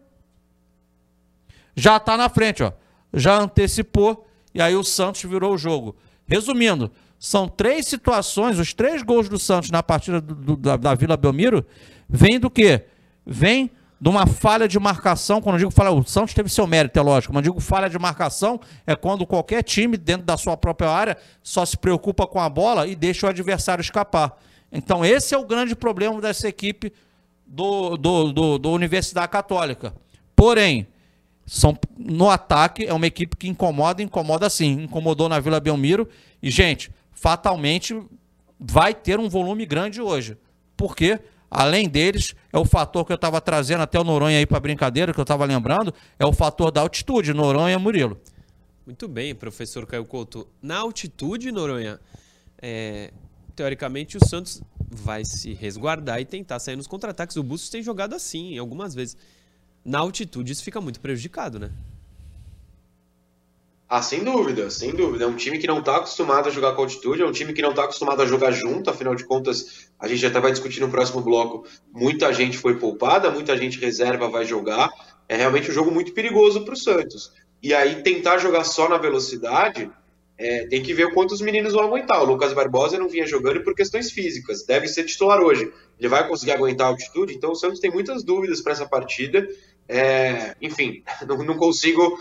Já está na frente, ó. Já antecipou e aí o Santos virou o jogo. Resumindo, são três situações, os três gols do Santos na partida do, do, da, da, Vila Belmiro, vem do quê? Vem de uma falha de marcação. Quando eu digo falha, o Santos teve seu mérito, é lógico. Quando eu digo falha de marcação, é quando qualquer time, dentro da sua própria área, só se preocupa com a bola e deixa o adversário escapar. Então, esse é o grande problema dessa equipe do, do, do, do Universidade Católica. Porém, são, no ataque, é uma equipe que incomoda, incomoda sim. Incomodou na Vila Belmiro. E, gente, fatalmente vai ter um volume grande hoje. Porque, além deles, é o fator que eu estava trazendo até o Noronha aí para brincadeira, que eu estava lembrando, é o fator da altitude, Noronha Murilo. Muito bem, professor Caio Couto. Na altitude, Noronha, é, teoricamente o Santos vai se resguardar e tentar sair nos contra-ataques. O Bustos tem jogado assim algumas vezes. Na altitude isso fica muito prejudicado, né? Ah, sem dúvida, sem dúvida. É um time que não está acostumado a jogar com altitude, é um time que não está acostumado a jogar junto, afinal de contas, a gente já vai discutir no próximo bloco. Muita gente foi poupada, muita gente reserva vai jogar. É realmente um jogo muito perigoso para o Santos. E aí, tentar jogar só na velocidade, é, tem que ver o quanto os meninos vão aguentar. O Lucas Barbosa não vinha jogando por questões físicas, deve ser titular hoje. Ele vai conseguir aguentar a altitude, então o Santos tem muitas dúvidas para essa partida. É, enfim, [laughs] não, não consigo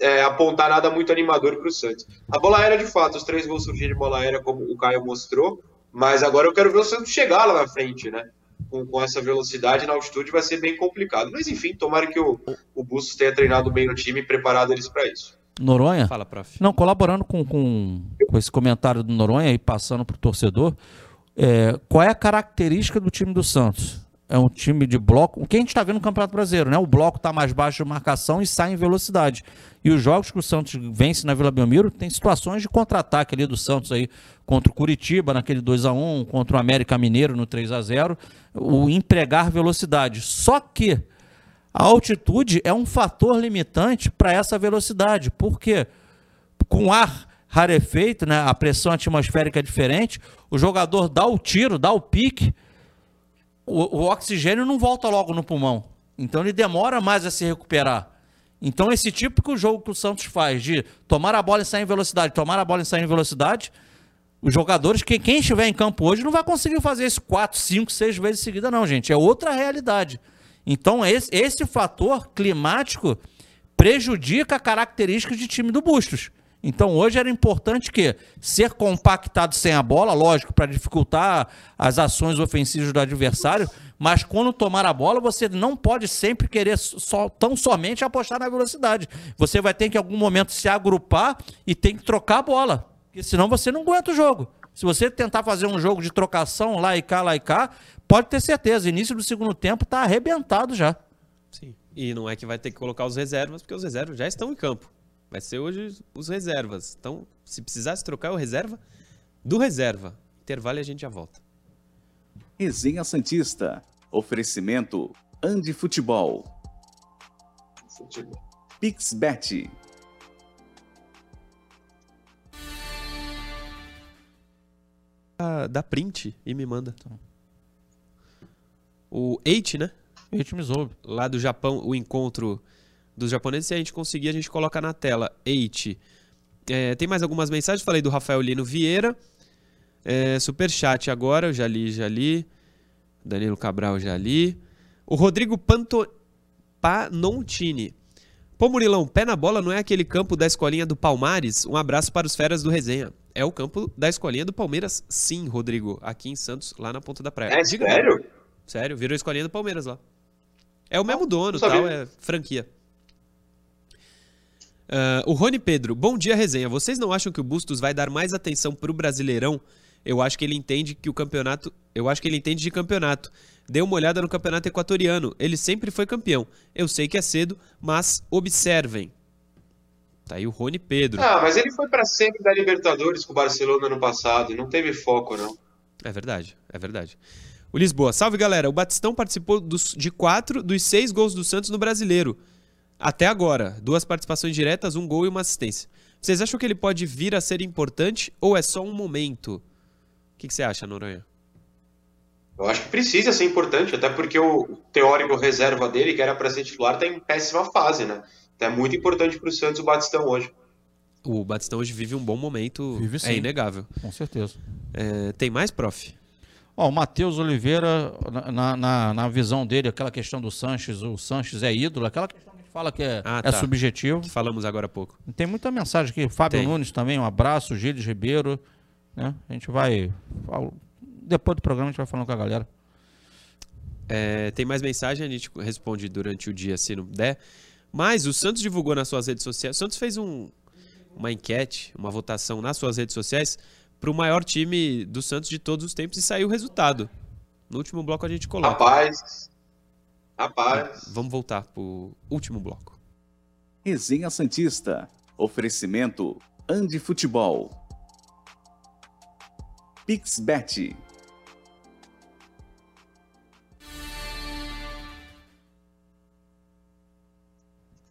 é, apontar nada muito animador para o Santos. A bola aérea, de fato, os três gols surgiram de bola aérea, como o Caio mostrou, mas agora eu quero ver o Santos chegar lá na frente, né? Com, com essa velocidade na altitude vai ser bem complicado. Mas enfim, tomara que o, o Bustos tenha treinado bem no time e preparado eles para isso. Noronha? Fala, prof. Não, colaborando com, com, com esse comentário do Noronha e passando para o torcedor, é, qual é a característica do time do Santos? É um time de bloco. O que a gente está vendo no Campeonato Brasileiro, né? O bloco está mais baixo de marcação e sai em velocidade. E os jogos que o Santos vence na Vila Belmiro tem situações de contra-ataque ali do Santos aí contra o Curitiba naquele 2 a 1 contra o América Mineiro no 3 a 0 o empregar velocidade. Só que a altitude é um fator limitante para essa velocidade. Por quê? com ar rarefeito, né? A pressão atmosférica é diferente. O jogador dá o tiro, dá o pique, o, o oxigênio não volta logo no pulmão. Então ele demora mais a se recuperar. Então esse típico jogo que o Santos faz de tomar a bola e sair em velocidade, tomar a bola e sair em velocidade, os jogadores, que quem estiver em campo hoje não vai conseguir fazer isso quatro, cinco, seis vezes seguida, não, gente. É outra realidade. Então, esse, esse fator climático prejudica a característica de time do Bustos. Então, hoje era importante que ser compactado sem a bola, lógico, para dificultar as ações ofensivas do adversário, mas quando tomar a bola, você não pode sempre querer só, tão somente apostar na velocidade. Você vai ter que, em algum momento, se agrupar e tem que trocar a bola. Porque senão você não aguenta o jogo. Se você tentar fazer um jogo de trocação lá e cá, lá e cá, pode ter certeza, início do segundo tempo está arrebentado já. Sim. E não é que vai ter que colocar os reservas, porque os reservas já estão em campo. Vai ser hoje os reservas. Então, se precisasse trocar o reserva, do reserva. Intervalo e a gente já volta. Resenha Santista. Oferecimento Andi Futebol. Futebol. Pixbet. Ah, dá print e me manda. O Eight, né? Eight Mizoube. Lá do Japão, o encontro dos japoneses. Se a gente conseguir, a gente coloca na tela. Eight. É, tem mais algumas mensagens. Falei do Rafael Lino Vieira. É, Superchat agora, eu já li, já li. Danilo Cabral, já li. O Rodrigo Panto... Panontini. Pô, Murilão, pé na bola não é aquele campo da escolinha do Palmares? Um abraço para os feras do Resenha. É o campo da escolinha do Palmeiras, sim, Rodrigo. Aqui em Santos, lá na ponta da praia. É Diga sério? Sério, virou a escolinha do Palmeiras lá. É o mesmo dono, tal, é franquia. Ah, o Rony Pedro, bom dia, resenha. Vocês não acham que o Bustos vai dar mais atenção pro Brasileirão? Eu acho que ele entende que o campeonato. Eu acho que ele entende de campeonato. Dê uma olhada no campeonato equatoriano. Ele sempre foi campeão. Eu sei que é cedo, mas observem. Tá aí o Rony Pedro. Ah, mas ele foi pra sempre da Libertadores com o Barcelona ano passado e não teve foco, não. É verdade, é verdade. O Lisboa, salve galera. O Batistão participou dos- de quatro dos seis gols do Santos no brasileiro. Até agora. Duas participações diretas, um gol e uma assistência. Vocês acham que ele pode vir a ser importante ou é só um momento? O que, que você acha, Noronha? Eu acho que precisa ser importante, até porque o teórico reserva dele, que era pra ser titular, tá em péssima fase, né? Então é muito importante pro Santos o Batistão hoje. O Batistão hoje vive um bom momento. Vive é sim. inegável. Com certeza. É, tem mais, prof? Ó, o Matheus Oliveira, na, na- na, visão dele, aquela questão do Sanches, o Sanches é ídolo, aquela questão fala que é, Ah, é tá. subjetivo. Que falamos agora há pouco. Tem muita mensagem aqui. Fábio Tem. Nunes também, um abraço. Gilles Ribeiro. Né? A gente vai. Depois do programa a gente vai falando com a galera. É, tem mais mensagem, a gente responde durante o dia se não der. Mas o Santos divulgou nas suas redes sociais. O Santos fez um- uma enquete, uma votação nas suas redes sociais para o maior time do Santos de todos os tempos e saiu o resultado. No último bloco a gente coloca. Rapaz. Rapaz. Vamos voltar pro último bloco. Resenha Santista. Oferecimento Andi Futebol. Pixbet.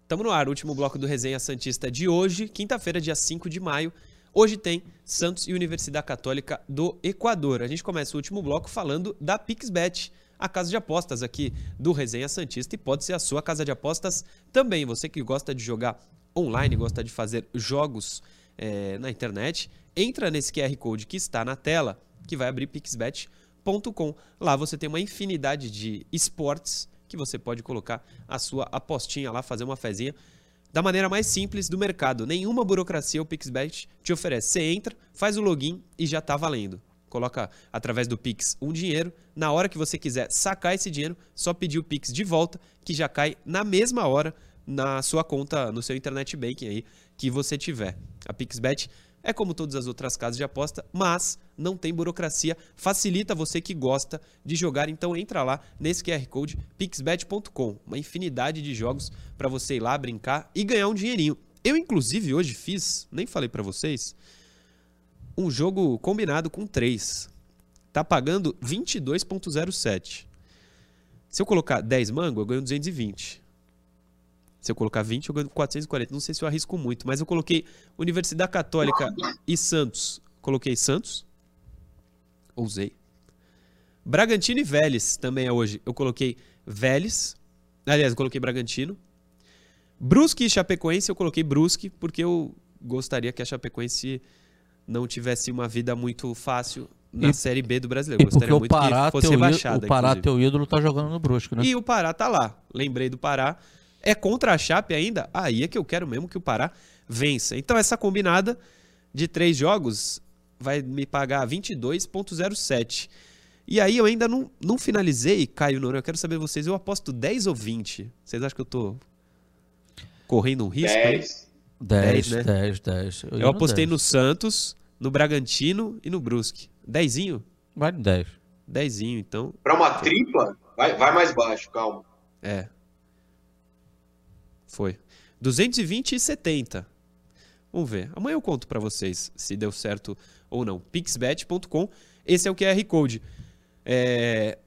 Tamo no ar, último bloco do Resenha Santista de hoje, quinta-feira, dia 5 de maio. Hoje tem Santos e Universidade Católica do Equador. A gente começa o último bloco falando da Pixbet, a casa de apostas aqui do Resenha Santista e pode ser a sua casa de apostas também. Você que gosta de jogar online, gosta de fazer jogos eh, na internet, entra nesse QR Code que está na tela, que vai abrir pixbet.com. Lá você tem uma infinidade de esportes que você pode colocar a sua apostinha lá, fazer uma fezinha da maneira mais simples do mercado. Nenhuma burocracia o Pixbet te oferece. Você entra, faz o login e já tá valendo. Coloca através do Pix um dinheiro. Na hora que você quiser sacar esse dinheiro, só pedir o Pix de volta, que já cai na mesma hora na sua conta, no seu internet banking aí que você tiver. A Pixbet é como todas as outras casas de aposta, mas não tem burocracia, facilita você que gosta de jogar. Então entra lá nesse QR Code pixbet.com, uma infinidade de jogos para você ir lá brincar e ganhar um dinheirinho. Eu inclusive hoje fiz, nem falei para vocês, um jogo combinado com 3. Tá pagando 22.07. Se eu colocar 10 mango, eu ganho 220. Se eu colocar 20, eu ganho 440. Não sei se eu arrisco muito, mas eu coloquei Universidade Católica e Santos. Coloquei Santos. Ousei. Bragantino e Vélez também é hoje. Eu coloquei Vélez. Aliás, eu coloquei Bragantino. Brusque e Chapecoense, eu coloquei Brusque, porque eu gostaria que a Chapecoense não tivesse uma vida muito fácil na E- Série B do Brasileiro. E Eu gostaria porque o muito Pará, que fosse rebaixada. o Pará inclusive. teu ídolo, tá jogando no Brusco, né? E o Pará tá lá. Lembrei do Pará. É contra a Chape ainda? Aí é que eu quero mesmo que o Pará vença. Então essa combinada de três jogos vai me pagar 22,07. E aí eu ainda não, não finalizei, Caio Noronha. Eu quero saber de vocês. Eu aposto 10 ou 20? Vocês acham que eu tô correndo um risco? aí? 10. 10, 10, né? 10, 10. Eu apostei no Santos, no Bragantino e no Brusque. Dezinho? Vale 10. Dezinho, então. Pra uma tripla, vai, vai mais baixo, calma. É. Foi. 220 e 70. Vamos ver. Amanhã eu conto pra vocês se deu certo ou não. pixbet.com. Esse é o QR Code é,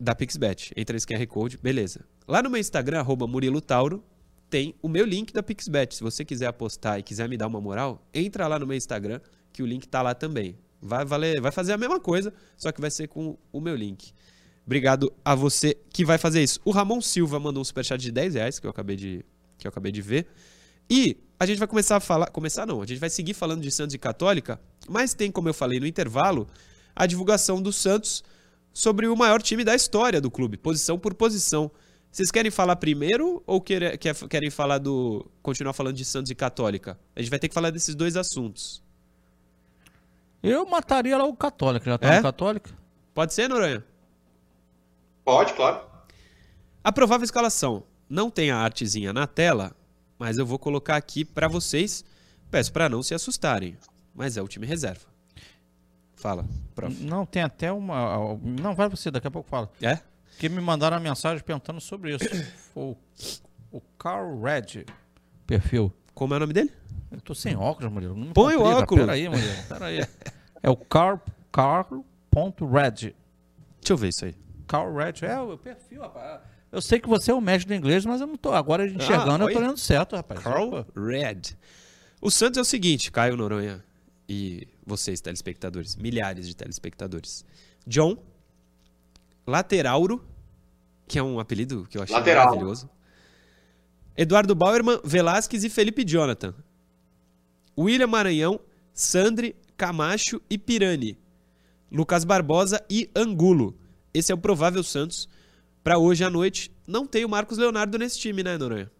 da Pixbet. Entra esse QR Code, beleza. Lá no meu Instagram, arroba Murilo Tauro, tem o meu link da Pixbet. Se você quiser apostar e quiser me dar uma moral, entra lá no meu Instagram, que o link tá lá também. Vai, valer, vai fazer a mesma coisa, só que vai ser com o meu link. Obrigado a você que vai fazer isso. O Ramon Silva mandou um superchat de 10 reais, que eu acabei de, que eu acabei de ver. E a gente vai começar a falar. Começar não, a gente vai seguir falando de Santos e Católica, mas tem, como eu falei no intervalo, a divulgação do Santos sobre o maior time da história do clube, posição por posição. Vocês querem falar primeiro ou quer- quer- querem falar do. continuar falando de Santos e Católica? A gente vai ter que falar desses dois assuntos. Eu mataria lá o Católico. Já tá É? no Católico? Pode ser, Noronha? Pode, claro. A provável escalação. Não tem a artezinha na tela, mas eu vou colocar aqui pra vocês. Peço pra não se assustarem, mas é o time reserva. Fala, prof. Não, tem até uma. Não, vai você, daqui a pouco fala. É? Porque me mandaram a mensagem perguntando sobre isso. o, o Carl Red, perfil. Como é o nome dele? Eu tô sem óculos, Murilo. Não me Põe o óculos. Pera aí, Murilo. Pera aí. É o Carl, Carl.red. Deixa eu ver isso aí. Carl Red. É o perfil, rapaz. Eu sei que você é o mestre do inglês, mas eu não tô. Agora enxergando, eu tô lendo certo, rapaz. Carl. Red. O Santos é o seguinte, Caio Noronha e vocês, telespectadores, milhares de telespectadores. John, Laterauro, que é um apelido que eu achei Lateral. maravilhoso. Eduardo Bauerman, Velasquez e Felipe Jonathan. William Maranhão, Sandri, Camacho e Pirani. Lucas Barbosa e Angulo. Esse é o provável Santos para hoje à noite. Não tem o Marcos Leonardo nesse time, né, Noronha?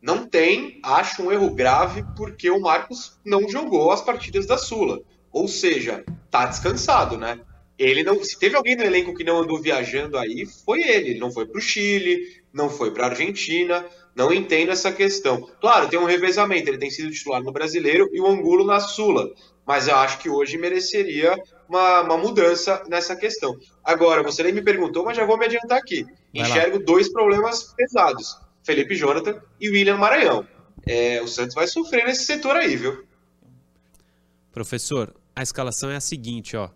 Não tem, acho um erro grave, porque o Marcos não jogou as partidas da Sula. Ou seja, tá descansado, né? Ele não. Se teve alguém no elenco que não andou viajando aí, foi ele. Ele não foi pro Chile, não foi pra Argentina. Não entendo essa questão. Claro, tem um revezamento. Ele tem sido titular no brasileiro e o Angulo na Sula. Mas eu acho que hoje mereceria uma, uma mudança nessa questão. Agora, você nem me perguntou, mas já vou me adiantar aqui. Enxergo dois problemas pesados: Felipe Jonathan e William Maranhão. É, o Santos vai sofrer nesse setor aí, viu? Professor, a escalação é a seguinte, ó.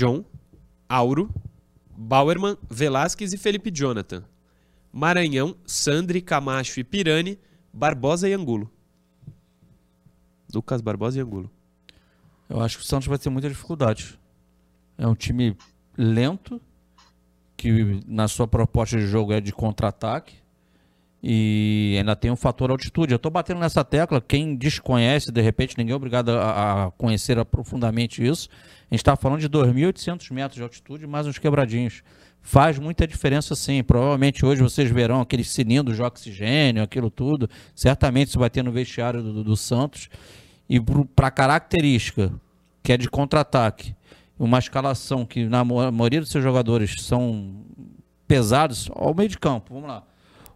John, Auro, Bauerman, Velasquez e Felipe Jonathan. Maranhão, Sandri, Camacho e Pirani, Barbosa e Angulo. Lucas Barbosa e Angulo. Eu acho que o Santos vai ter muita dificuldade. É um time lento, que na sua proposta de jogo é de contra-ataque. E ainda tem um fator altitude. Eu estou batendo nessa tecla. Quem desconhece, de repente, ninguém é obrigado a, a conhecer profundamente isso. A gente está falando de 2.800 metros de altitude, mais uns quebradinhos. Faz muita diferença, sim. Provavelmente hoje vocês verão aqueles cilindros de oxigênio, aquilo tudo. Certamente isso vai ter no vestiário do, do- Santos. E para característica, que é de contra-ataque, uma escalação que na maioria dos seus jogadores são pesados, ó, o meio de campo, vamos lá.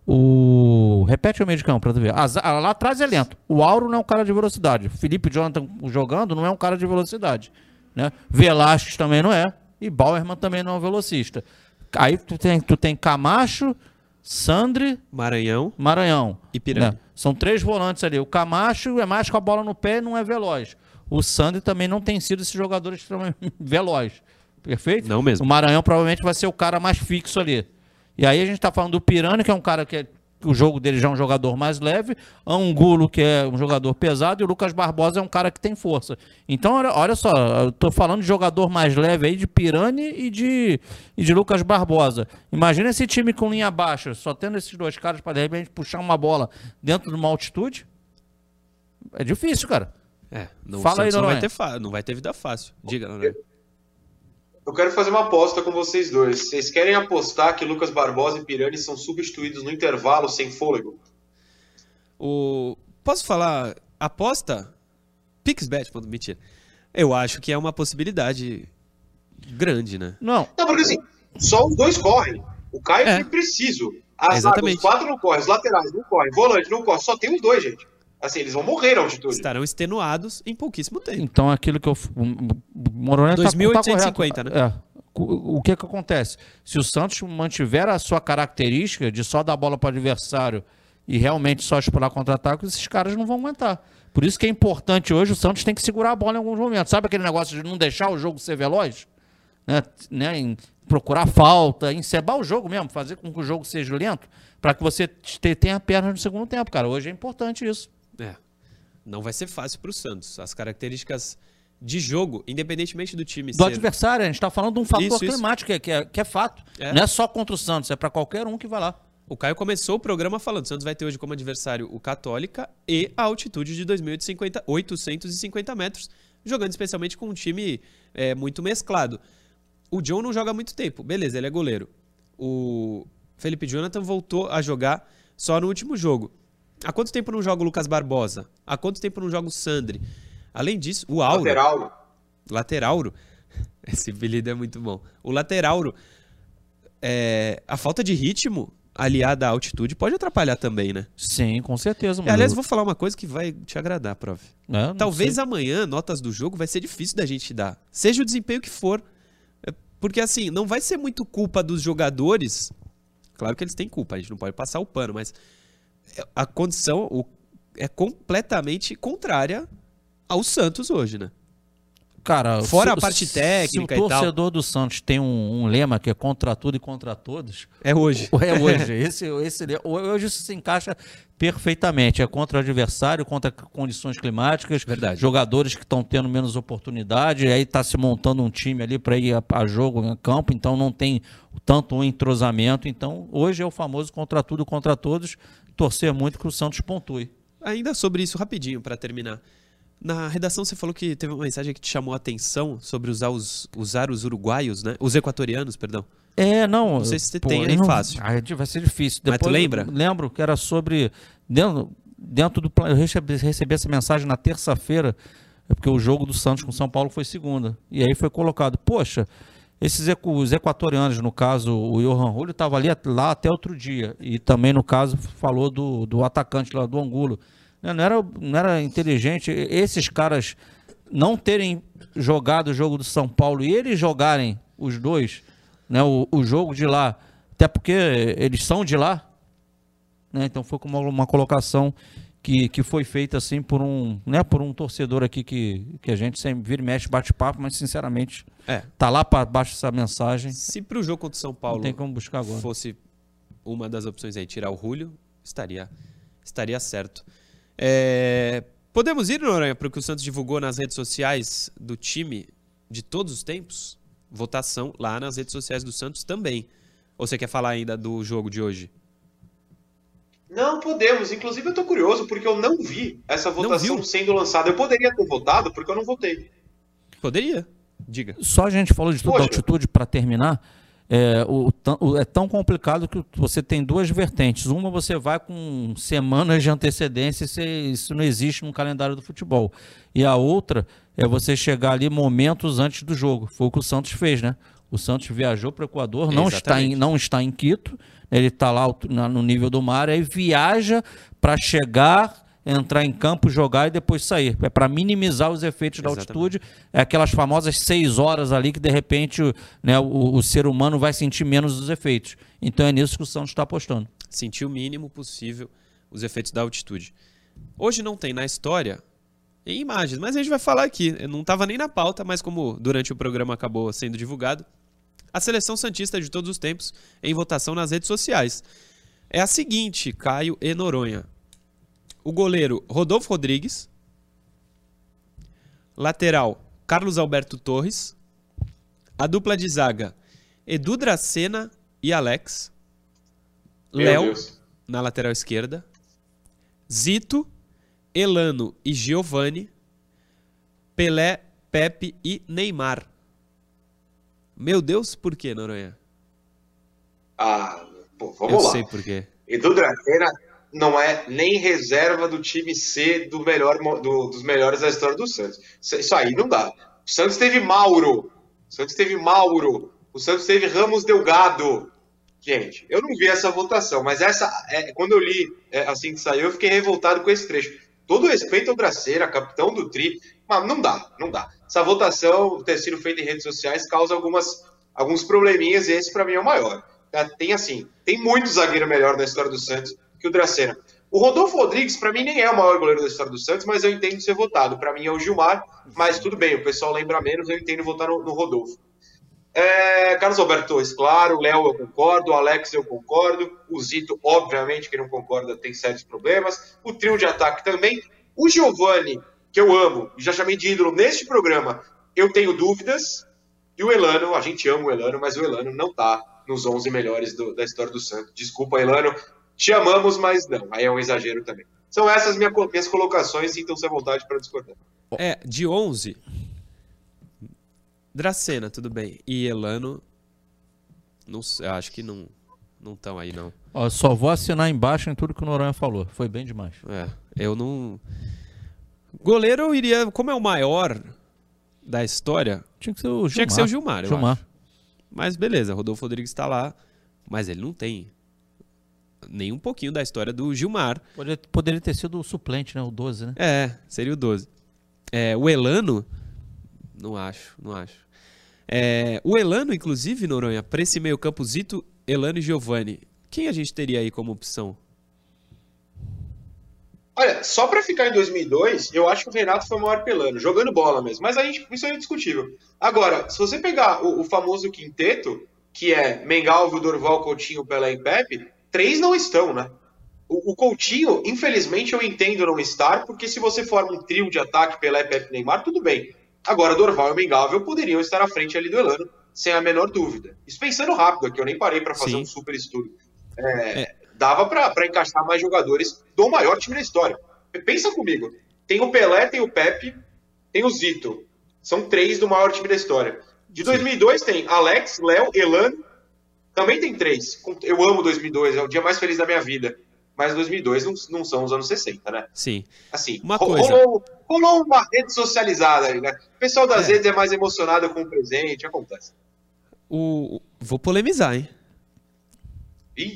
O repete o meio de campo para tu ver. A za- a- lá atrás é lento. O Auro não é um cara de velocidade. Felipe Jonathan jogando não é um cara de velocidade, né? Velasquez também não é e Bauerman também não é um velocista. Aí tu tem tu tem Camacho, Sandri, Maranhão Maranhão. e Pirani. né? São três volantes ali. O Camacho é mais com a bola no pé, não é veloz. O Sandri também não tem sido esse jogador extremamente [laughs] veloz. Perfeito? Não mesmo. O Maranhão provavelmente vai ser o cara mais fixo ali. E aí a gente está falando do Pirani, que é um cara que é, o jogo dele já é um jogador mais leve, Angulo, que é um jogador pesado, e o Lucas Barbosa é um cara que tem força. Então, olha, olha só, eu tô falando de jogador mais leve aí, de Pirani e de, e de Lucas Barbosa. Imagina esse time com linha baixa, só tendo esses dois caras para de repente puxar uma bola dentro de uma altitude. É difícil, cara. É, não, Fala aí, não vai, ter não vai ter vida fácil. Diga, Noronha. Eu quero fazer uma aposta com vocês dois. Vocês querem apostar que Lucas Barbosa e Pirani são substituídos no intervalo sem fôlego? O... Posso falar aposta? Pixbet, mentira. Eu acho que é uma possibilidade grande, né? Não, Não, porque assim, só os dois correm. O Caio É. foi preciso. As, Exatamente. Os quatro não correm, os laterais não correm, volante não corre. Só tem os dois, gente. Assim, eles vão morrer na altitude. Estarão extenuados em pouquíssimo tempo. Então, aquilo que eu. O o Moronel tá- tá 2.850, correto. É. O que que acontece? Se o Santos mantiver a sua característica de só dar bola para o adversário e realmente só explorar contra-ataque, esses caras não vão aguentar. Por isso que é importante hoje, o Santos tem que segurar a bola em alguns momentos. Sabe aquele negócio de não deixar o jogo ser veloz? Né? né? Em procurar falta, encebar o jogo mesmo, fazer com que o jogo seja lento, para que você te- tenha pernas no segundo tempo, cara. Hoje é importante isso. Não vai ser fácil pro Santos. As características de jogo, independentemente do time do ser... adversário. A gente está falando de um fator Isso, isso. climático, que é, que é, que é fato. É. Não é só contra o Santos, é para qualquer um que vai lá. O Caio começou o programa falando, o Santos vai ter hoje como adversário o Católica e a altitude de 2.850 850 metros, jogando especialmente com um time é, muito mesclado. O John não joga há muito tempo, beleza, ele é goleiro. O Felipe Jonathan voltou a jogar só no último jogo. Há quanto tempo não joga o Lucas Barbosa? Há quanto tempo não joga o Sandri? Além disso, o Auro, Lateral. Laterauro. [laughs] Esse apelido é muito bom. O Laterauro, é, a falta de ritmo aliada à altitude pode atrapalhar também, né? Sim, com certeza. E, aliás, vou falar uma coisa que vai te agradar, prof. É, Talvez sei. amanhã, notas do jogo, vai ser difícil da gente dar. Seja o desempenho que for. É, Porque, assim, não vai ser muito culpa dos jogadores. Claro que eles têm culpa, a gente não pode passar o pano, mas a condição o- é completamente contrária ao Santos hoje, né? Cara, Fora se- a parte se técnica o e tal. torcedor do Santos tem um, um lema que é contra tudo e contra todos, É hoje. [laughs] é hoje. [laughs] esse, esse, hoje isso se encaixa perfeitamente. É contra o adversário, contra condições climáticas, Verdade. jogadores que estão tendo menos oportunidade, e aí está se montando um time ali para ir a, a jogo em campo, então não tem tanto um entrosamento. Então, hoje é o famoso contra tudo e contra todos. Torcer muito que o Santos pontue. Ainda sobre isso, rapidinho, pra terminar. Na redação você falou que teve uma mensagem que te chamou a atenção sobre usar os, usar os uruguaios, né? Os equatorianos, perdão. É, não. Não sei se você pô, tem aí não- fácil. Ah, vai ser difícil. Mas tu Depois lembra? Lembro que era sobre. Dentro, dentro do. Eu recebi, recebi essa mensagem na terça-feira, é porque o jogo do Santos com São Paulo foi segunda. E aí foi colocado, poxa, esses os equatorianos, no caso, o Johan Julio estava ali lá até outro dia. E também, no caso, falou do, do atacante lá do Angulo. Né, Não era, não era inteligente esses caras não terem jogado o jogo do São Paulo e eles jogarem os dois, né, o, o jogo de lá, até porque eles são de lá, né, então foi como uma colocação que, que foi feita assim por um, né, por um torcedor aqui que, que a gente sempre vira e mexe, bate papo, mas sinceramente É. tá lá para baixo essa mensagem, Se pro jogo contra o São não Paulo tem como buscar agora. fosse uma das opções aí, tirar o Julio, estaria, estaria certo. É, podemos ir, Noronha, para o que o Santos divulgou nas redes sociais do time de todos os tempos? Votação lá nas redes sociais do Santos também. Ou você quer falar ainda do jogo de hoje? Não podemos. Inclusive, eu tô curioso porque eu não vi essa votação sendo lançada. Eu poderia ter votado porque eu não votei. Poderia. Diga. Só a gente falou de tudo da Poxa. altitude para terminar. É, o, tão- o- é tão complicado que você tem duas vertentes. Uma você vai com semanas de antecedência, isso, isso não existe no calendário do futebol. E a outra é você chegar ali momentos antes do jogo. Foi o que o Santos fez, né? O Santos viajou para o Equador, não está, em, não está em Quito, ele está lá no nível do mar, aí viaja para chegar, entrar em campo, jogar e depois sair. É para minimizar os efeitos da Exatamente. altitude é aquelas famosas seis horas ali que de repente o- né, o, o ser humano vai sentir menos os efeitos. Então é nisso que o Santos está apostando. sentir o mínimo possível os efeitos da altitude. Hoje não tem na história em imagens, mas a gente vai falar aqui. Eu Não estava nem na pauta, mas como durante o programa acabou sendo divulgado, a seleção Santista de todos os tempos em votação nas redes sociais. É a seguinte, Caio e Noronha. O goleiro Rodolfo Rodrigues. Lateral Carlos Alberto Torres. A dupla de zaga Edu Dracena e Alex. Léo na lateral esquerda. Zito, Elano e Giovani. Pelé, Pepe e Neymar. Meu Deus, por que, Noronha? Ah, pô, Eu vamos lá. sei por quê. Edu Dracena não é nem reserva do time C do melhor, do- dos melhores da história do Santos. Isso, aí não dá. O Santos teve Mauro. O Santos teve Mauro. O Santos teve Ramos Delgado. Gente, eu não vi essa votação, mas essa, é, quando eu li é, assim que saiu, eu fiquei revoltado com esse trecho. Todo respeito ao Draceira, capitão do Tri, mas não dá, não dá. Essa votação ter sido feita em redes sociais causa algumas, alguns probleminhas e esse pra mim é o maior. Tá? Tem assim, tem muito zagueiro melhor da história do Santos que o Dracena. O Rodolfo Rodrigues, pra mim, nem é o maior goleiro da história do Santos, mas eu entendo ser votado. Pra mim é o Gilmar, mas tudo bem, o pessoal lembra menos, eu entendo votar no, no Rodolfo. É, Carlos Alberto Torres, claro, Léo eu concordo, Alex eu concordo, o Zito, obviamente, que não concorda, tem sérios problemas, o trio de ataque também, o Giovani, que eu amo, já chamei de ídolo neste programa, eu tenho dúvidas, e o Elano, a gente ama o Elano, mas o Elano não tá nos 11 melhores do- da história do Santos. Desculpa, Elano, te amamos, mas não, aí é um exagero também. São essas minha, minhas colocações, sintam-se à vontade para discordar. É, de 11. Dracena, tudo bem. E Elano. Não sei, acho que não não estão aí, não. Ó, só vou assinar embaixo em tudo que o Noronha falou. Foi bem demais. É, eu não. Goleiro eu iria. Como é o maior da história, Tinha que ser o Gilmar. tinha que ser o Gilmar, eu Gilmar. acho. Mas beleza, Rodolfo Rodrigues está lá. Mas ele não tem nem um pouquinho da história do Gilmar. Poderia, poderia ter sido o suplente, né? O 12, né? É, seria o 12. É, o Elano, não acho, não acho. É, o Elano, inclusive, Noronha, para esse meio campo, Zito, Elano e Giovani, quem a gente teria aí como opção? Olha, só pra ficar em 2002, eu acho que o Renato foi o maior pelano, jogando bola mesmo. Mas a gente, isso é indiscutível. Agora, se você pegar o, o famoso quinteto, que é Mengalvio, Dorval, Coutinho, Pelé e Pepe, três não estão, né? O, o Coutinho, infelizmente, eu entendo não estar, porque se você forma um trio de ataque Pelé, Pepe e Neymar, tudo bem. Agora, Dorval e Mengalvio poderiam estar à frente ali do Elano, sem a menor dúvida. Isso pensando rápido aqui, eu nem parei pra fazer Sim. um super estudo. É, Dava pra pra encaixar mais jogadores do maior time da história. Pensa comigo. Tem o Pelé, tem o Pepe, tem o Zito. São três do maior time da história. De 2002 tem Alex, Léo, Elano. Também tem três. Eu amo 2002, é o dia mais feliz da minha vida. Mas 2002 não, não são os anos 60, né? Sim. Assim, Uma ro- coisa. Rolou, rolou uma rede socializada aí, né? O pessoal das É. redes é mais emocionado com o presente, acontece. O, vou polemizar, hein?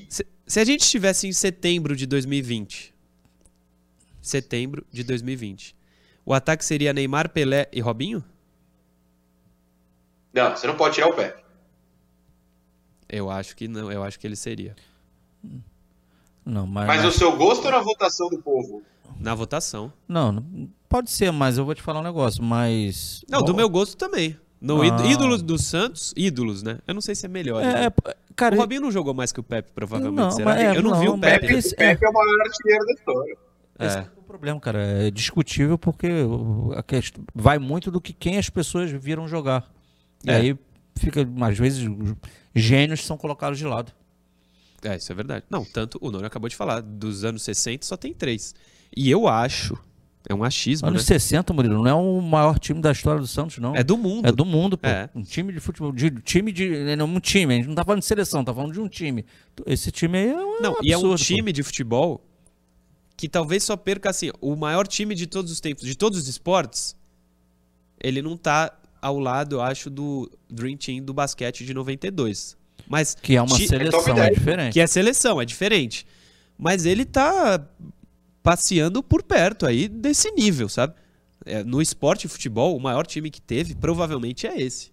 Se, se a gente estivesse em setembro de 2020, setembro de 2020, o ataque seria Neymar, Pelé e Robinho? não, você não pode tirar o Pepe. Eu acho que não, eu acho que ele seria. Não, mas. Mas o seu gosto ou na votação do povo? Na votação. Não, pode ser, mas eu vou te falar um negócio, mas. Não, do meu gosto também. No Ah. íd- ídolos do Santos, ídolos, né? Eu não sei se é melhor. É, né? é, cara, O Robinho não jogou mais que o Pepe, provavelmente. Não, será? mas é, eu não, vi não, o mas Pepe. Pepe- O esse- Pepe é o maior artilheiro da história. esse É. é o problema, cara. É discutível porque o- a questão vai muito do que quem as pessoas viram jogar. E É. aí fica, às vezes, os gênios são colocados de lado. É, isso é verdade. Não, tanto o Nono acabou de falar, dos anos 60 só tem três. E eu acho, é um achismo, Anos né? 60, Murilo, não é o maior time da história do Santos, não. É do mundo. É do mundo, pô. É. Um time de futebol. De, time de. Não, um time. A gente não tá falando de seleção, tá falando de um time. Esse time aí é um Não, e é um absurdo, pô. time de futebol que talvez só perca assim, o maior time de todos os tempos, de todos os esportes, ele não tá ao lado, eu acho, do Dream Team do basquete de 92. Mas Que é uma ti- seleção, top é, 10. diferente. que é seleção, é diferente. Mas ele tá passeando por perto aí desse nível, sabe? É, no esporte e futebol, o maior time que teve provavelmente é esse.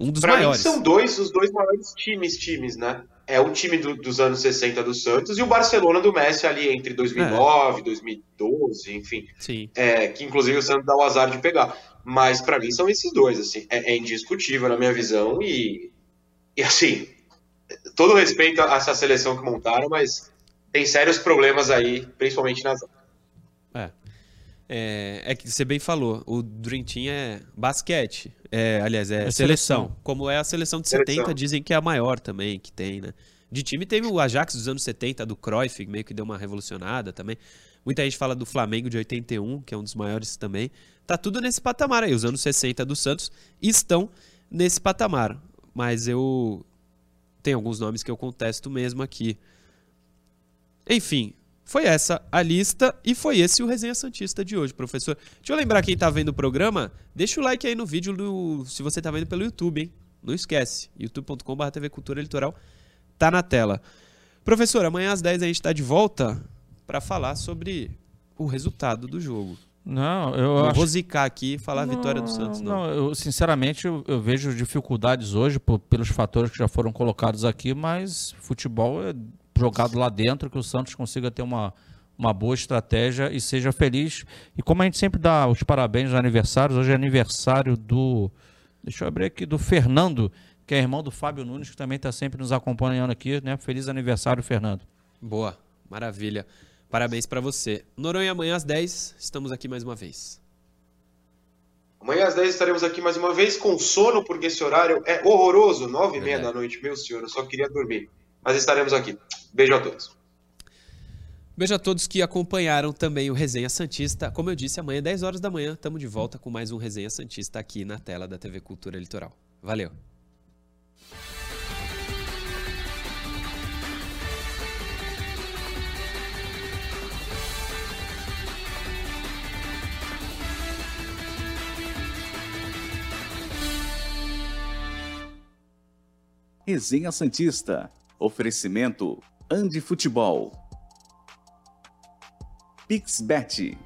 Um dos Pra mim maiores. são dois, os dois maiores times, times, né? É o time do- dos anos 60 do Santos e o Barcelona do Messi ali entre 2009, 2012, enfim. Sim. É, que inclusive o Santos dá o azar de pegar. Mas pra mim são esses dois, assim. É, é indiscutível na minha visão e E assim, todo respeito a essa seleção que montaram, mas tem sérios problemas aí, principalmente nas. É. É, é que você bem falou, o Dream Team é basquete. É, aliás, é, É seleção. seleção. Como é a seleção de Seleção. 70, dizem que é a maior também que tem, né? De time teve o Ajax dos anos 70, do Cruyff, meio que deu uma revolucionada também. Muita gente fala do Flamengo de 81, que é um dos maiores também. Tá tudo nesse patamar aí. Os anos 60 do Santos estão nesse patamar. Mas eu. Tem alguns nomes que eu contesto mesmo aqui. Enfim, foi essa a lista e foi esse o Resenha Santista de hoje, professor. Deixa eu lembrar quem tá vendo o programa, deixa o like aí no vídeo do, se você tá vendo pelo YouTube, hein? Não esquece, youtube.com.br TV Cultura Litoral tá na tela. Professor, amanhã às 10 a gente tá de volta para falar sobre o resultado do jogo. Não, eu não acho vou zicar aqui e falar a vitória do Santos, não. Não, eu, sinceramente, eu, eu vejo dificuldades hoje por- pelos fatores que já foram colocados aqui, mas futebol é jogado lá dentro, que o Santos consiga ter uma, uma boa estratégia e seja feliz. E como a gente sempre dá os parabéns nos aniversários, hoje é aniversário do. Deixa eu abrir aqui, do Fernando, que é irmão do Fábio Nunes, que também está sempre nos acompanhando aqui, né? Feliz aniversário, Fernando. Boa, maravilha. Parabéns para você. Noronha, amanhã às 10, estamos aqui mais uma vez. Amanhã às 10 estaremos aqui mais uma vez com sono, porque esse horário é horroroso, nove e meia da noite, meu senhor, eu só queria dormir. Mas estaremos aqui. Beijo a todos. Beijo a todos que acompanharam também o Resenha Santista. Como eu disse, amanhã, 10 horas da manhã, estamos de volta com mais um Resenha Santista aqui na tela da TV Cultura Litoral. Valeu! Resenha Santista. Oferecimento Andi Futebol. Pixbet.